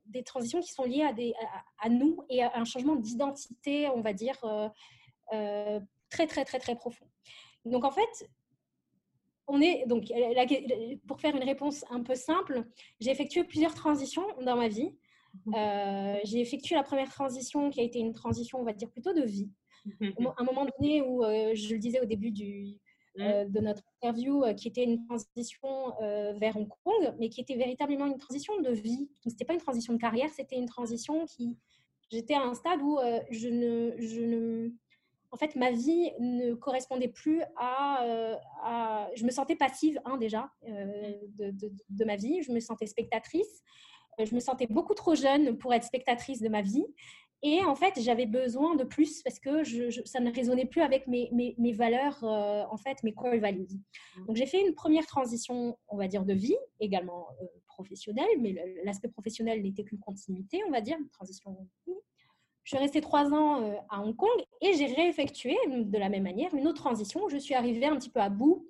des transitions qui sont liées à, des, à, nous et à un changement d'identité, on va dire, très, très, très, très profond. Donc, en fait, on est donc pour faire une réponse un peu simple, j'ai effectué plusieurs transitions dans ma vie. Mhm. Euh, j'ai effectué la première transition qui a été une transition, on va dire plutôt de vie. Mhm. un moment donné où euh, je le disais au début du, euh, mhm. de notre interview, qui était une transition vers Hong Kong, mais qui était véritablement une transition de vie. Ce n'était pas une transition de carrière, c'était une transition qui j'étais à un stade où je ne, je ne en fait, ma vie ne correspondait plus à... Euh, je me sentais passive, hein, déjà, euh, de, ma vie. Je me sentais spectatrice. Euh, je me sentais beaucoup trop jeune pour être spectatrice de ma vie. Et en fait, j'avais besoin de plus parce que ça ne résonnait plus avec mes, mes, valeurs, en fait, mes core values. Mmh. Donc, j'ai fait une première transition, on va dire, de vie, également professionnelle, mais l'aspect professionnel n'était qu'une continuité, on va dire, une transition. Je suis restée trois ans euh, à Hong Kong et j'ai réeffectué de la même manière une autre transition. Je suis arrivée un petit peu à bout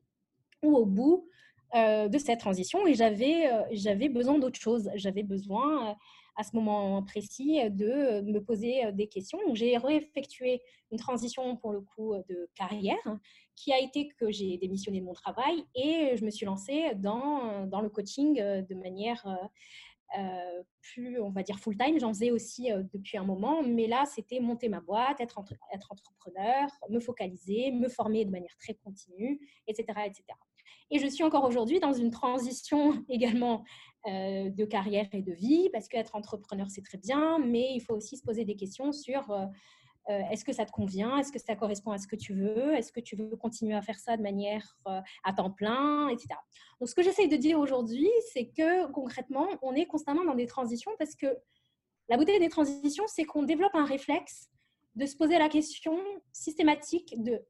ou au bout euh, de cette transition et j'avais euh, j'avais besoin d'autre chose. J'avais besoin à ce moment précis de me poser des questions. J'ai réeffectué une transition pour le coup de carrière qui a été que j'ai démissionné de mon travail et je me suis lancée dans, dans le coaching de manière euh, plus, on va dire, full-time. J'en faisais aussi euh, depuis un moment, mais là, c'était monter ma boîte, être, être entrepreneur, me focaliser, me former de manière très continue, etc. etc. Et je suis encore aujourd'hui dans une transition également euh, de carrière et de vie, parce qu'être entrepreneur, c'est très bien, mais il faut aussi se poser des questions sur euh, est-ce que ça te convient? Est-ce que ça correspond à ce que tu veux? Est-ce que tu veux continuer à faire ça de manière euh, à temps plein, etc. Donc, ce que j'essaye de dire aujourd'hui, c'est que concrètement, on est constamment dans des transitions parce que la beauté des transitions, c'est qu'on développe un réflexe de se poser la question systématique de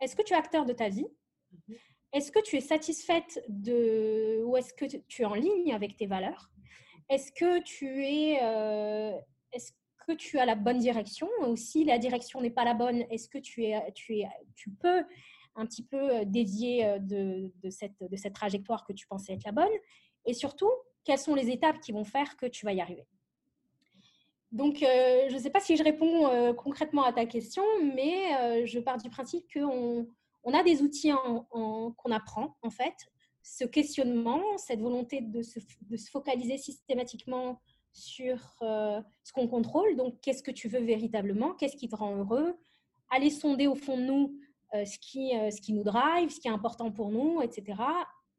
est-ce que tu es acteur de ta vie? Mhm. Est-ce que tu es satisfaite de ou est-ce que tu es en ligne avec tes valeurs? Est-ce que tu es euh, est-ce que tu as la bonne direction? Ou si la direction n'est pas la bonne, est-ce que tu, es, tu, es, tu peux un petit peu euh, dévier euh, de, cette, de cette trajectoire que tu pensais être la bonne? Et surtout, quelles sont les étapes qui vont faire que tu vas y arriver? Donc, je ne sais pas si je réponds concrètement à ta question, mais je pars du principe qu'on on a des outils qu'on apprend, en fait. Ce questionnement, cette volonté de se, de se focaliser systématiquement sur euh, ce qu'on contrôle. Donc, qu'est-ce que tu veux véritablement Qu'est-ce qui te rend heureux Aller sonder au fond de nous euh, ce, qui, euh, ce qui nous drive, ce qui est important pour nous, etc.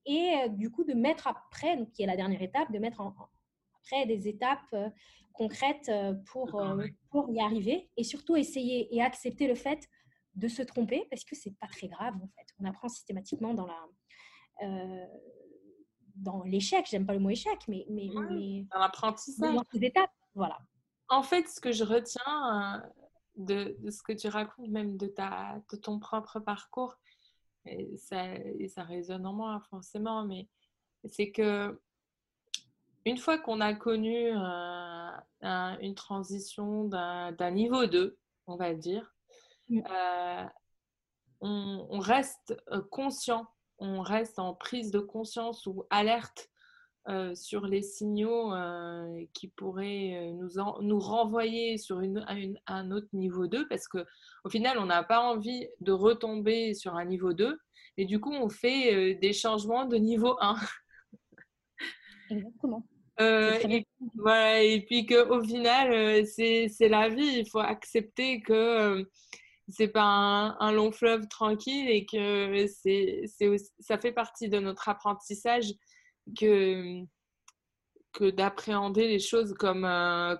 et du coup de mettre après, donc qui est la dernière étape, de mettre en, après des étapes concrètes pour, pour y arriver et surtout essayer et accepter le fait de se tromper parce que c'est pas très grave en fait. On apprend systématiquement dans la dans l'échec, j'aime pas le mot échec, mais, mais, dans l'apprentissage. Dans les étapes, voilà. En fait, ce que je retiens de, de, ce que tu racontes, même de, ta, de ton propre parcours, et ça, et ça résonne en moi forcément, mais c'est que une fois qu'on a connu une transition d'un niveau 2, on va dire. Euh, on, reste euh, conscient, on reste en prise de conscience ou alerte euh, sur les signaux qui pourraient nous, nous renvoyer sur une, un autre niveau 2 parce qu'au final, on n'a pas envie de retomber sur un niveau 2 et du coup, on fait des changements de niveau 1. Exactement. Euh, et, voilà, et puis qu'au final, c'est la vie. Il faut accepter que c'est pas un, long fleuve tranquille et que c'est ça fait partie de notre apprentissage que, que d'appréhender les choses comme,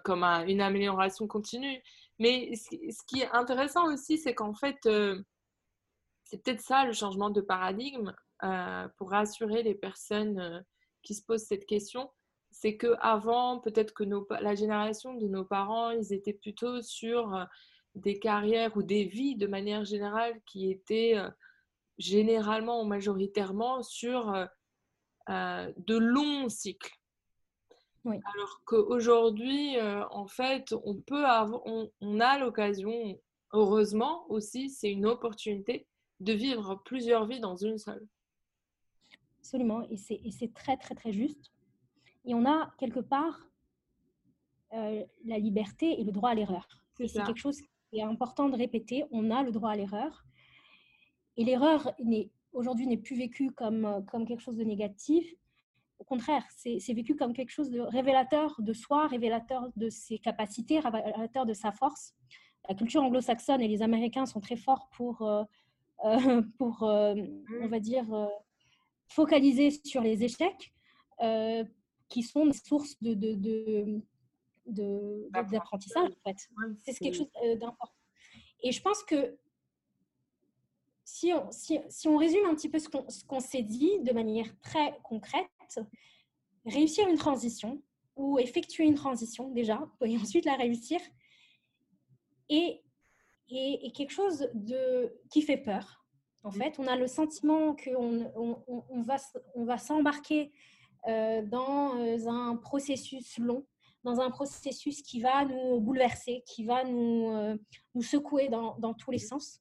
comme une amélioration continue. Mais ce, qui est intéressant aussi, c'est qu'en fait, c'est peut-être ça le changement de paradigme pour rassurer les personnes qui se posent cette question c'est que avant, peut-être que la génération de nos parents, ils étaient plutôt sur euh, des carrières ou des vies de manière générale qui étaient euh, généralement ou majoritairement sur euh, de longs cycles. Alors qu'aujourd'hui, en fait, on peut avoir, on a l'occasion, heureusement aussi, c'est une opportunité de vivre plusieurs vies dans une seule. Absolument, et c'est très très très juste. Et on a quelque part euh, la liberté et le droit à l'erreur. c'est quelque chose qui est important de répéter. On a le droit à l'erreur. Et l'erreur aujourd'hui n'est plus vécue comme, euh, comme quelque chose de négatif. Au contraire, c'est vécu comme quelque chose de révélateur de soi, révélateur de ses capacités, révélateur de sa force. La culture anglo-saxonne et les Américains sont très forts pour, euh, pour on va dire, focaliser sur les échecs qui sont des sources de, de, de, d'apprentissage, en fait. c'est quelque chose euh, d'important. Et je pense que si on, si, si on résume un petit peu ce qu'on, ce qu'on s'est dit de manière très concrète, réussir une transition ou effectuer une transition déjà, et ensuite la réussir, et, et, quelque chose de, qui fait peur. En fait, on a le sentiment qu'on on, on, va, on va s'embarquer euh, dans euh, un processus long, dans un processus qui va nous bouleverser, qui va nous, euh, nous secouer dans, dans, tous les sens.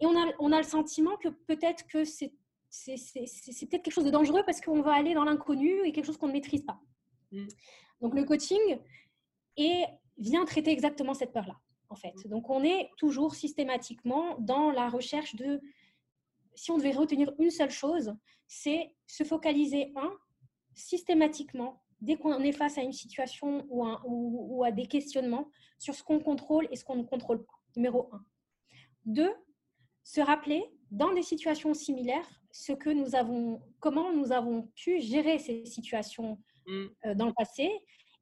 Et on a, on a le sentiment que peut-être que c'est c'est peut-être quelque chose de dangereux parce qu'on va aller dans l'inconnu et quelque chose qu'on ne maîtrise pas. Mm. Donc le coaching et vient traiter exactement cette peur-là, en fait. Mm. Donc on est toujours systématiquement dans la recherche de, si on devait retenir une seule chose, c'est se focaliser, un, systématiquement, dès qu'on est face à une situation ou, ou, à des questionnements, sur ce qu'on contrôle et ce qu'on ne contrôle pas. Numéro un. Deux, se rappeler dans des situations similaires ce que nous avons, comment nous avons pu gérer ces situations mm. euh, dans le passé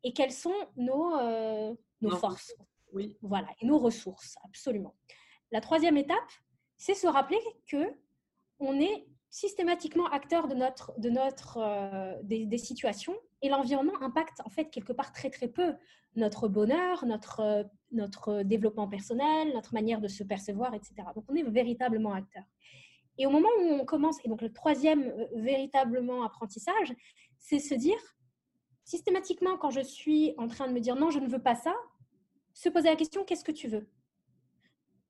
et quelles sont nos, euh, nos forces. Oui. Voilà, et nos ressources, absolument. La troisième étape, c'est se rappeler que on est systématiquement acteur de, notre, de notre, euh, des, situations et l'environnement impacte en fait quelque part très très peu notre bonheur, notre, euh, notre développement personnel, notre manière de se percevoir, etc. Donc on est véritablement acteur. Et au moment où on commence, et donc le troisième euh, véritablement apprentissage, c'est se dire systématiquement quand je suis en train de me dire non, je ne veux pas ça, se poser la question qu'est-ce que tu veux?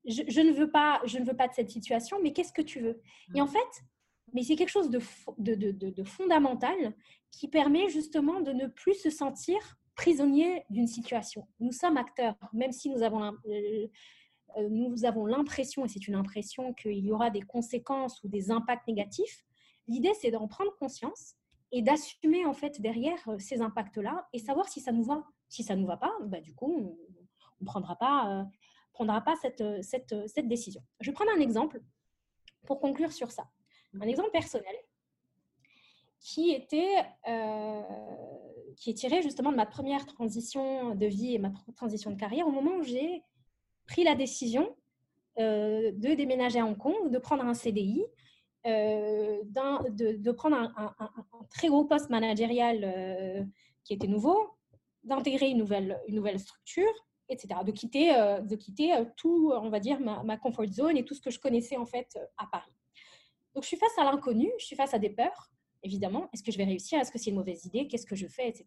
Je, je, ne veux pas, je ne veux pas de cette situation, mais qu'est-ce que tu veux? Et en fait, mais c'est quelque chose de, fondamental qui permet justement de ne plus se sentir prisonnier d'une situation. Nous sommes acteurs, même si nous avons euh, euh, nous avons l'impression, et c'est une impression, qu'il y aura des conséquences ou des impacts négatifs. L'idée, c'est d'en prendre conscience et d'assumer en fait derrière euh, ces impacts-là et savoir si ça nous va. Si ça ne nous va pas, bah, du coup, on ne prendra pas, prendra pas cette, cette, cette décision. Je vais prendre un exemple pour conclure sur ça un exemple personnel qui était qui est tiré justement de ma première transition de vie et ma transition de carrière au moment où j'ai pris la décision de déménager à Hong Kong, de prendre un CDI, de, de, prendre un, très gros poste managérial qui était nouveau, d'intégrer une nouvelle, une nouvelle structure, etc. De quitter, euh, de quitter euh, tout, on va dire, ma, comfort zone et tout ce que je connaissais en fait euh, à Paris. Donc je suis face à l'inconnu, je suis face à des peurs, évidemment. Est-ce que je vais réussir? Est-ce que c'est une mauvaise idée? Qu'est-ce que je fais? Etc.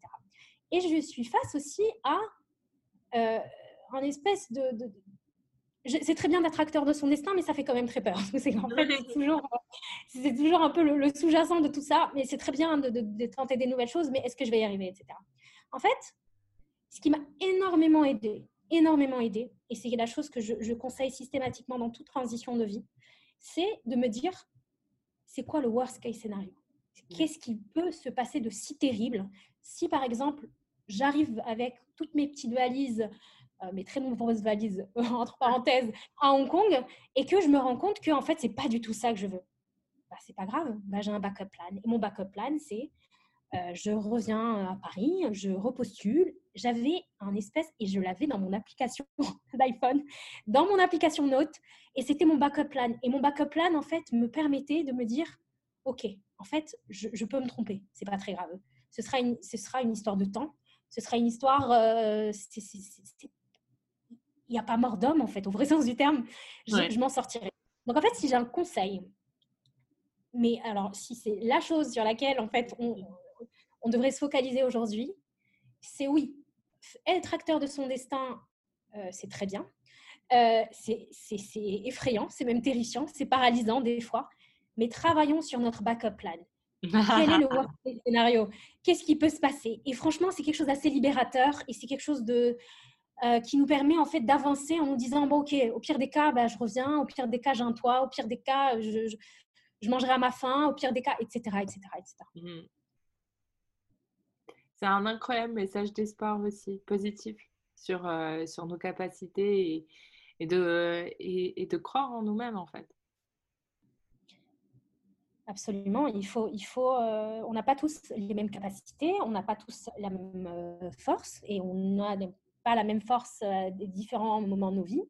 Et je suis face aussi à euh, un espèce de, c'est très bien d'être acteur de son destin, mais ça fait quand même très peur. C'est toujours, un peu le, sous-jacent de tout ça. Mais c'est très bien de, tenter des nouvelles choses, mais est-ce que je vais y arriver, etc. En fait, ce qui m'a énormément aidé, énormément aidé, et c'est la chose que je, conseille systématiquement dans toute transition de vie, c'est de me dire, c'est quoi le worst case scénario Qu'est-ce qui peut se passer de si terrible? Si, par exemple, j'arrive avec toutes mes petites valises, euh, mes très nombreuses valises, entre parenthèses, à Hong Kong, et que je me rends compte que, en fait, c'est pas du tout ça que je veux. Bah, c'est pas grave, bah, j'ai un backup plan. Et mon backup plan, c'est euh, je reviens à Paris, je repostule. J'avais un espèce, et je l'avais dans mon application d'iPhone, dans mon application Note, et c'était mon backup plan. Et mon backup plan, en fait, me permettait de me dire, OK, en fait, je, peux me tromper, c'est pas très grave. Ce sera, une, ce sera une histoire de temps, ce sera une histoire... Euh, il n'y a pas mort d'homme, en fait, au vrai sens du terme, je m'en sortirai. Donc, en fait, si j'ai un conseil, mais alors, si c'est la chose sur laquelle, en fait, on, on devrait se focaliser aujourd'hui, c'est oui, être acteur de son destin, euh, c'est très bien. Euh, c'est effrayant, c'est même terrifiant, c'est paralysant des fois, mais travaillons sur notre backup plan. Quel est le worst scénario Qu'est-ce qui peut se passer? Et franchement, c'est quelque chose d'assez libérateur et c'est quelque chose de, euh, qui nous permet en fait d'avancer en nous disant bon ok au pire des cas bah, je reviens au pire des cas j'ai un toit au pire des cas je, je, mangerai à ma faim au pire des cas etc etc etc c'est un incroyable message d'espoir aussi, positif sur, euh, sur nos capacités et, de, et, de croire en nous-mêmes en fait. Absolument, il faut, il faut, euh, on n'a pas tous les mêmes capacités, on n'a pas tous la même euh, force et on n'a pas la même force à des différents moments de nos vies.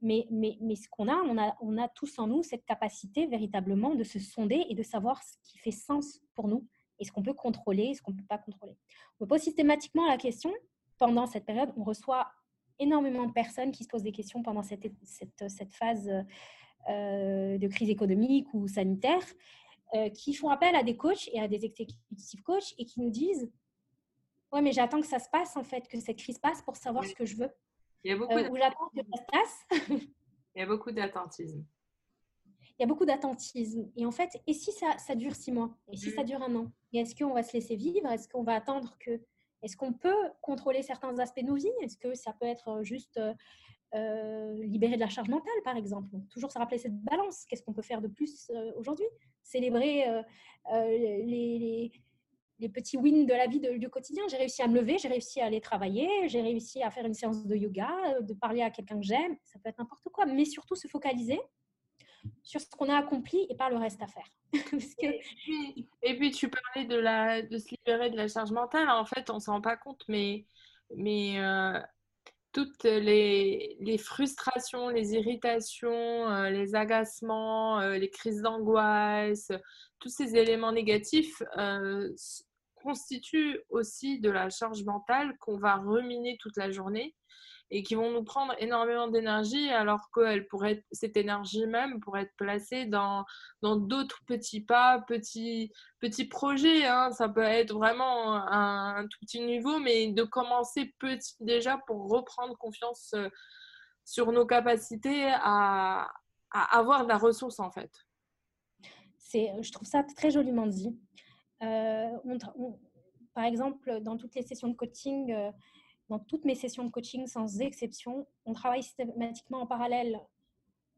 Mais, mais, mais ce qu'on a on, a, on a tous en nous cette capacité véritablement de se sonder et de savoir ce qui fait sens pour nous est ce qu'on peut contrôler? Et ce qu'on ne peut pas contrôler? On pose systématiquement la question, pendant cette période, on reçoit énormément de personnes qui se posent des questions pendant cette, cette, cette phase euh, de crise économique ou sanitaire, euh, qui font appel à des coachs et à des exécutifs coachs et qui nous disent Ouais, mais j'attends que ça se passe, en fait, que cette crise passe pour savoir ce que je veux. Il y a beaucoup euh, ou j'attends que ça se passe. Il y a beaucoup d'attentisme il y a beaucoup d'attentisme. Et en fait, et si ça, ça dure six mois? Et si ça mm. dure un an? Et est-ce qu'on va se laisser vivre? Est-ce qu'on va attendre que... Est-ce qu'on peut contrôler certains aspects de nos vies? Est-ce que ça peut être euh, juste euh, euh, libérer de la charge mentale, par exemple? Toujours se rappeler cette balance. Qu'est-ce qu'on peut faire de plus aujourd'hui? Célébrer les, les, petits wins de la vie du quotidien. J'ai réussi à me lever, j'ai réussi à aller travailler, j'ai réussi à faire une séance de yoga, de parler à quelqu'un que j'aime. Ça peut être n'importe quoi, mais surtout se focaliser sur ce qu'on a accompli et pas le reste à faire. et, puis, tu parlais de, la, de se libérer de la charge mentale. En fait, on ne s'en rend pas compte, mais, mais euh, toutes les, les, frustrations, les irritations, euh, les agacements, euh, les crises d'angoisse, tous ces éléments négatifs constituent aussi de la charge mentale qu'on va reminer toute la journée et qui vont nous prendre énormément d'énergie alors que pourrait cette énergie même pourrait être placée dans d'autres petits pas, petits projets. Hein. Ça peut être vraiment un, tout petit niveau, mais de commencer petit déjà pour reprendre confiance euh, sur nos capacités à, à avoir de la ressource en fait. C'est, je trouve ça très joliment dit. Euh, par exemple, dans toutes les sessions de coaching, euh, dans toutes mes sessions de coaching, sans exception, on travaille systématiquement en parallèle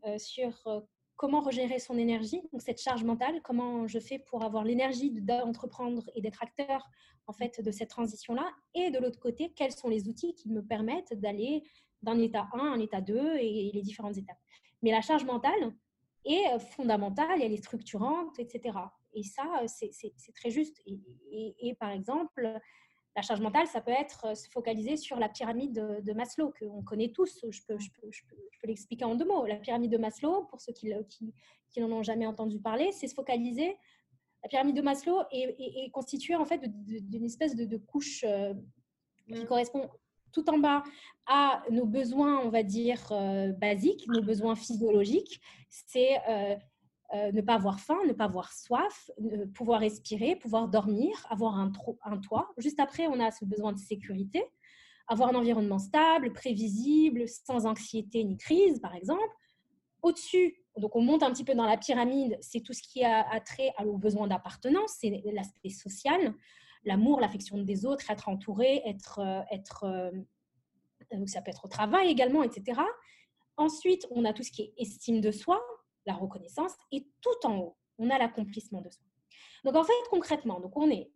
euh, sur euh, comment regérer son énergie, donc cette charge mentale, comment je fais pour avoir l'énergie d'entreprendre et d'être acteur en fait de cette transition-là, et de l'autre côté, quels sont les outils qui me permettent d'aller d'un état 1 à un état 2 et les différentes étapes. Mais la charge mentale est fondamentale, elle est structurante, etc. et ça, c'est très juste. Et, par exemple, la charge mentale, ça peut être se focaliser sur la pyramide de, Maslow, qu'on connaît tous. Je peux, je peux, je peux, l'expliquer en deux mots. La pyramide de Maslow, pour ceux qui, qui, n'en ont jamais entendu parler, c'est se focaliser. La pyramide de Maslow est, constituée en fait d'une espèce de, couche qui mmh. correspond tout en bas à nos besoins, on va dire, euh, basiques, nos besoins physiologiques. C'est euh, euh, ne pas avoir faim, ne pas avoir soif, pouvoir respirer, pouvoir dormir, avoir un, toit. Juste après, on a ce besoin de sécurité, avoir un environnement stable, prévisible, sans anxiété ni crise, par exemple. Au-dessus, donc on monte un petit peu dans la pyramide, c'est tout ce qui a, trait aux besoins d'appartenance, c'est l'aspect social l'amour, l'affection des autres, être entouré, être, être euh, euh, ça peut être au travail également, etc. Ensuite, on a tout ce qui est estime de soi, la reconnaissance, et tout en haut, on a l'accomplissement de soi. Donc en fait, concrètement, donc on est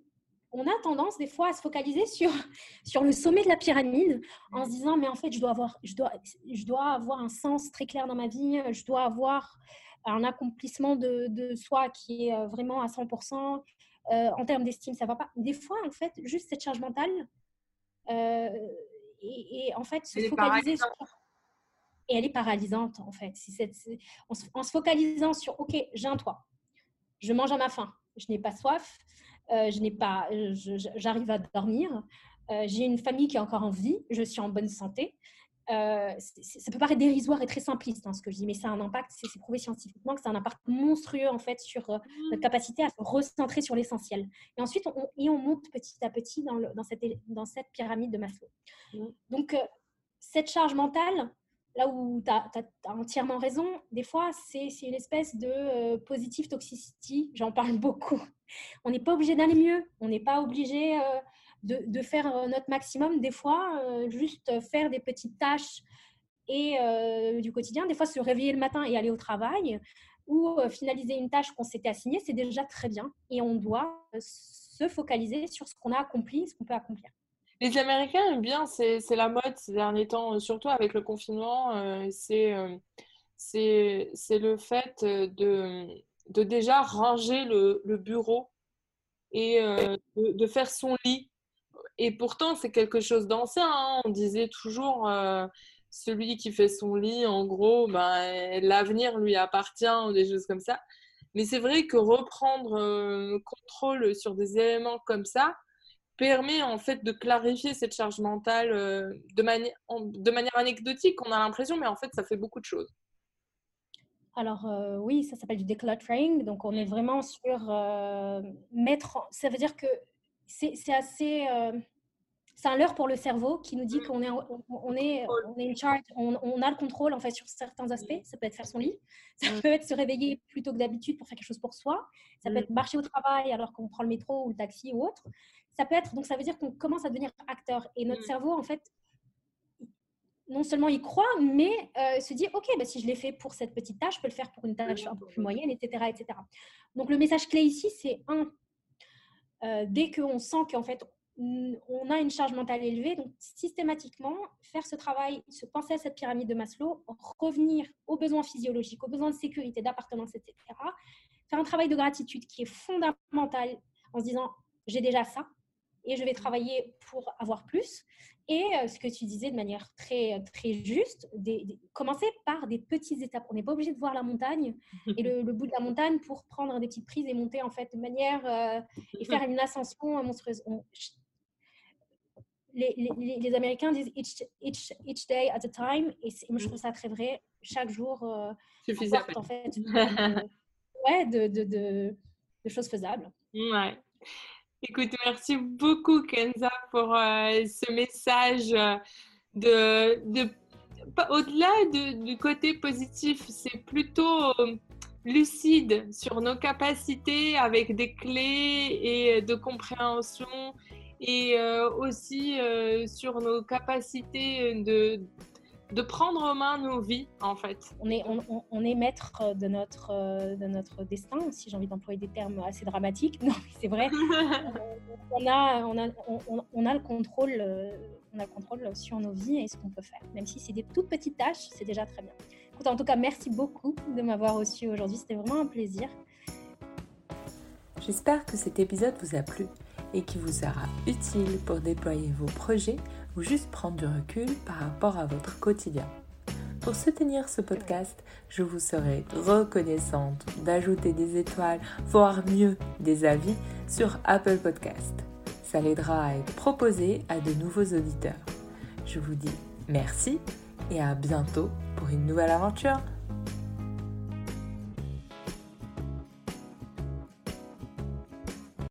on a tendance des fois à se focaliser sur, sur le sommet de la pyramide en se disant mais en fait je dois avoir je dois je dois avoir un sens très clair dans ma vie je dois avoir un accomplissement de, de soi qui est vraiment à 100% euh, en termes d'estime, ça va pas. Des fois, en fait, juste cette charge mentale, euh, et, en fait, se focaliser sur... Et elle est paralysante, en fait. Si en, se, focalisant sur, OK, j'ai un toit, je mange à ma faim, je n'ai pas soif, euh, je n'ai pas, j'arrive à dormir, j'ai une famille qui est encore en vie, je suis en bonne santé, euh, ça peut paraître dérisoire et très simpliste hein, ce que je dis, mais ça a un impact, c'est prouvé scientifiquement que c'est un impact monstrueux en fait sur euh, notre mmh. capacité à se recentrer sur l'essentiel. Et ensuite, on, et on monte petit à petit dans, le, dans, cette, dans cette pyramide de Maslow. Mmh. Donc, euh, cette charge mentale, là où tu as, entièrement raison, des fois, c'est une espèce de positive toxicity, j'en parle beaucoup. On n'est pas obligé d'aller mieux, on n'est pas obligé de, faire euh, notre maximum. Des fois, euh, juste faire des petites tâches et euh, du quotidien. Des fois, se réveiller le matin et aller au travail ou finaliser une tâche qu'on s'était assignée, c'est déjà très bien. Et on doit se focaliser sur ce qu'on a accompli, ce qu'on peut accomplir. Les Américains aiment bien, c'est la mode ces derniers temps, surtout avec le confinement. c'est c'est le fait de, de déjà ranger le, le bureau et de, faire son lit et pourtant, c'est quelque chose d'ancien. Hein. On disait toujours, euh, celui qui fait son lit, en gros, ben, l'avenir lui appartient, des choses comme ça. Mais c'est vrai que reprendre euh, contrôle sur des éléments comme ça permet en fait de clarifier cette charge mentale euh, de, de manière anecdotique, on a l'impression, mais en fait, ça fait beaucoup de choses. Alors oui, ça s'appelle du decluttering. Donc on est vraiment sur mettre. Ça veut dire que c'est assez. Euh, c'est un leurre pour le cerveau qui nous dit mmh. qu'on est, on, est, on est in charge, on, a le contrôle en fait sur certains aspects. Ça peut être faire son lit, ça peut être se réveiller plutôt que d'habitude pour faire quelque chose pour soi, ça peut être marcher au travail alors qu'on prend le métro ou le taxi ou autre. Ça peut être, donc ça veut dire qu'on commence à devenir acteur et notre cerveau en fait, non seulement il croit, mais euh, se dit ok, bah, si je l'ai fait pour cette petite tâche, je peux le faire pour une tâche un peu plus moyenne, etc., etc. Donc le message clé ici, c'est un, euh, dès qu'on sent qu'en fait, on a une charge mentale élevée, donc systématiquement, faire ce travail, se penser à cette pyramide de Maslow, revenir aux besoins physiologiques, aux besoins de sécurité, d'appartenance, etc. Faire un travail de gratitude qui est fondamental en se disant, j'ai déjà ça, et je vais travailler pour avoir plus. Et euh, ce que tu disais de manière très, très juste, commencer par des petites étapes. On n'est pas obligé de voir la montagne et le, bout de la montagne pour prendre des petites prises et monter en fait de manière euh, et faire une ascension monstrueuse. les, les, les, Américains disent each, each, each, day at a time et moi je trouve ça très vrai. Chaque jour, euh, en fait, ouais, de, de, de, de choses faisables. Ouais. Écoute, merci beaucoup Kenza pour euh, ce message euh, de, de au-delà du côté positif, c'est plutôt euh, lucide sur nos capacités avec des clés et de compréhension et aussi sur nos capacités de, de prendre en main nos vies, en fait. On est, on, est maître de notre, de notre destin, si j'ai envie d'employer des termes assez dramatiques. Non, c'est vrai. on, a, on, a, on, a le contrôle, euh, on a le contrôle sur nos vies et ce qu'on peut faire. Même si c'est des toutes petites tâches, c'est déjà très bien. en tout cas, merci beaucoup de m'avoir reçu aujourd'hui. C'était vraiment un plaisir. J'espère que cet épisode vous a plu et qu'il vous sera utile pour déployer vos projets juste prendre du recul par rapport à votre quotidien. Pour soutenir ce podcast, je vous serai reconnaissante d'ajouter des étoiles, voire mieux des avis sur Apple Podcast. Ça l'aidera à être proposé à de nouveaux auditeurs. Je vous dis merci et à bientôt pour une nouvelle aventure.